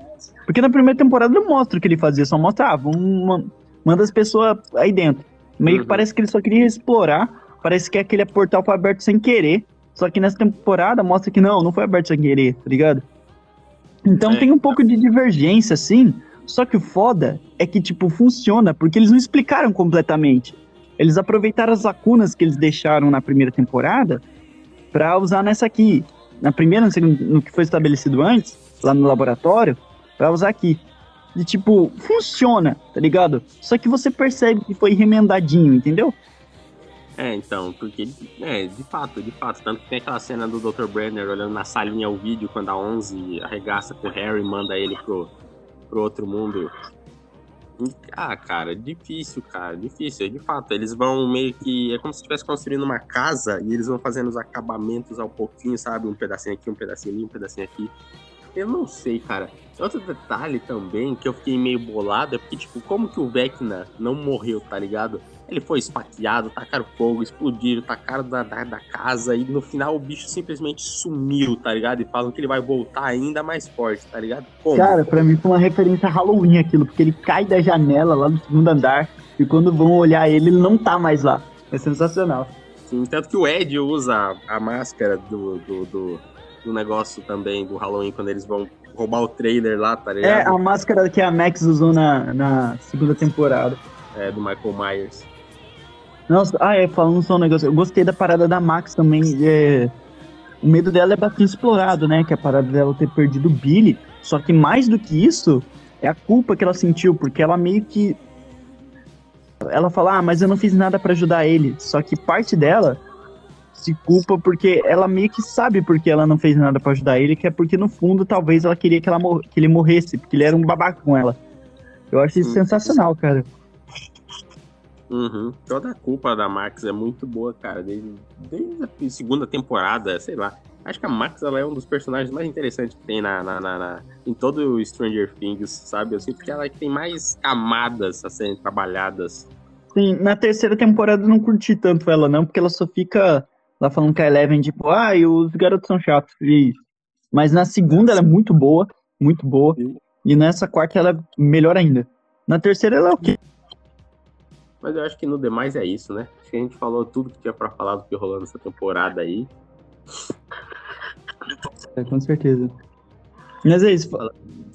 Porque na primeira temporada não mostra o que ele fazia, só mostra, ah, vamos, ma- manda as pessoas aí dentro. Meio que Uhum. parece que ele só queria explorar, parece que aquele portal foi aberto sem querer. Só que nessa temporada mostra que não, não foi aberto sem querer, tá ligado? Então É. tem um pouco de divergência, assim. Só que o foda é que, tipo, funciona, porque eles não explicaram completamente. Eles aproveitaram as lacunas que eles deixaram na primeira temporada pra usar nessa aqui. Na primeira, no, segundo, no que foi estabelecido antes, lá no laboratório, pra usar aqui. E, tipo, funciona, tá ligado? Só que você percebe que foi remendadinho, entendeu? É, então, porque, é, de fato, de fato. Tanto que tem aquela cena do Dr. Brenner olhando na salinha o vídeo quando a 11 arregaça com o Harry e manda ele pro, pro outro mundo. Ah, cara, difícil, cara, difícil. De fato, eles vão meio que. É como se estivesse construindo uma casa e eles vão fazendo os acabamentos ao pouquinho, sabe? Um pedacinho aqui, um pedacinho ali, um pedacinho aqui. Eu não sei, cara. Outro detalhe também que eu fiquei meio bolado é porque, tipo, como que o Vecna não morreu, tá ligado? Ele foi esfaqueado, tacaram fogo, explodiram, tacaram da, da, da casa e no final o bicho simplesmente sumiu, tá ligado? E falam que ele vai voltar ainda mais forte, tá ligado? Como? Cara, pra mim foi uma referência a Halloween aquilo, porque ele cai da janela lá no segundo andar e quando vão olhar ele, ele não tá mais lá. É sensacional. Sim, tanto que o Ed usa a, máscara do, do, do, do negócio também, do Halloween, quando eles vão roubar o trailer lá, tá É ligado? a máscara que a Max usou na, na segunda temporada. É, do Michael Myers. Nossa, ah, é, falando só um negócio, eu gostei da parada da Max também. É, o medo dela é bastante explorado, né? Que é a parada dela ter perdido o Billy. Só que mais do que isso, é a culpa que ela sentiu, porque ela meio que. Ela fala, ah, mas eu não fiz nada pra ajudar ele. Só que parte dela se culpa porque ela meio que sabe porque ela não fez nada pra ajudar ele, que é porque no fundo talvez ela queria que, ela que ele morresse, porque ele era um babaca com ela. Eu acho isso Hum. sensacional, cara. Uhum. Toda a culpa da Max é muito boa, cara. Desde, desde a segunda temporada, sei lá. Acho que a Max ela é um dos personagens mais interessantes que tem na, na, na- na- em todo o Stranger Things, sabe? Eu sinto que ela é que tem mais camadas a serem trabalhadas. Sim, na terceira temporada eu não curti tanto ela, não, porque ela só fica lá falando com a Eleven, tipo, ah, os garotos são chatos. E... Mas na segunda ela é muito boa, muito boa. E nessa quarta ela é melhor ainda. Na terceira ela é o quê? Mas eu acho que no demais é isso, né? Acho que a gente falou tudo que tinha pra falar do que rolou nessa temporada aí. É, com certeza. Mas é isso.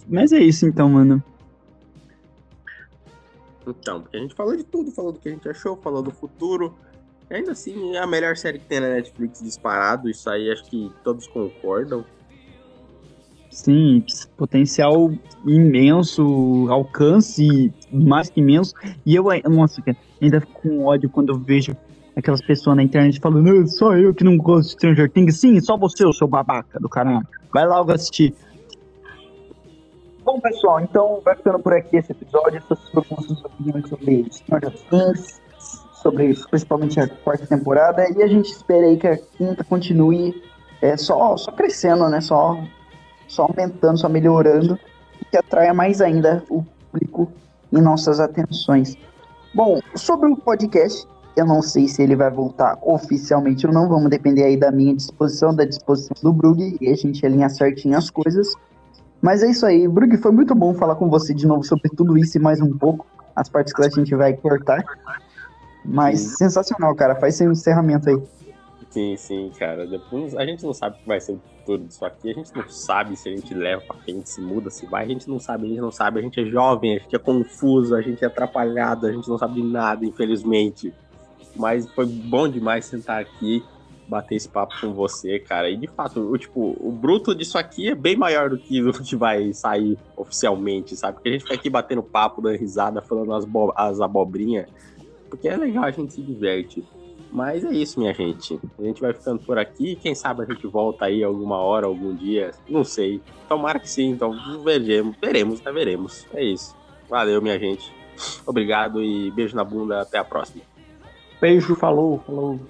Mas é isso então, mano. Então, porque a gente falou de tudo, falou do que a gente achou, falou do futuro. Ainda assim, é a melhor série que tem na Netflix disparado. Isso aí acho que todos concordam. Sim, potencial imenso, alcance mais que imenso. E eu, nossa, ainda fico com ódio quando eu vejo aquelas pessoas na internet falando, "Ah, só eu que não gosto de Stranger Things. Sim, só você, o seu babaca do caralho. Vai logo assistir. Bom, pessoal, então vai ficando por aqui esse episódio. Essas nossas opiniões sobre Stranger Things, sobre principalmente a quarta temporada. E a gente espera aí que a quinta continue é, só, só crescendo, né? Só só aumentando, só melhorando, que atraia mais ainda o público em nossas atenções. Bom, sobre o podcast, eu não sei se ele vai voltar oficialmente ou não, vamos depender aí da minha disposição, da disposição do Brug, e a gente alinhar certinho as coisas. Mas é isso aí, Brug, foi muito bom falar com você de novo sobre tudo isso e mais um pouco, as partes que a gente vai cortar. Mas Sim. sensacional, cara, faz seu encerramento aí. Sim, sim, cara. Depois a gente não sabe o que vai ser o futuro disso aqui. A gente não sabe se a gente leva pra frente, se muda, se vai. A gente não sabe, a gente não sabe. A gente é jovem, a gente é confuso, a gente é atrapalhado, a gente não sabe de nada, infelizmente. Mas foi bom demais sentar aqui, bater esse papo com você, cara. E de fato, o, tipo, o bruto disso aqui é bem maior do que o que vai sair oficialmente, sabe? Porque a gente fica aqui batendo papo, dando risada, falando as, as abobrinhas. Porque é legal, a gente se diverte. Mas é isso, minha gente. A gente vai ficando por aqui. Quem sabe a gente volta aí alguma hora, algum dia. Não sei. Tomara que sim. Então veremos, veremos, né? Veremos. É isso. Valeu, minha gente. Obrigado e beijo na bunda. Até a próxima. Beijo, falou, falou.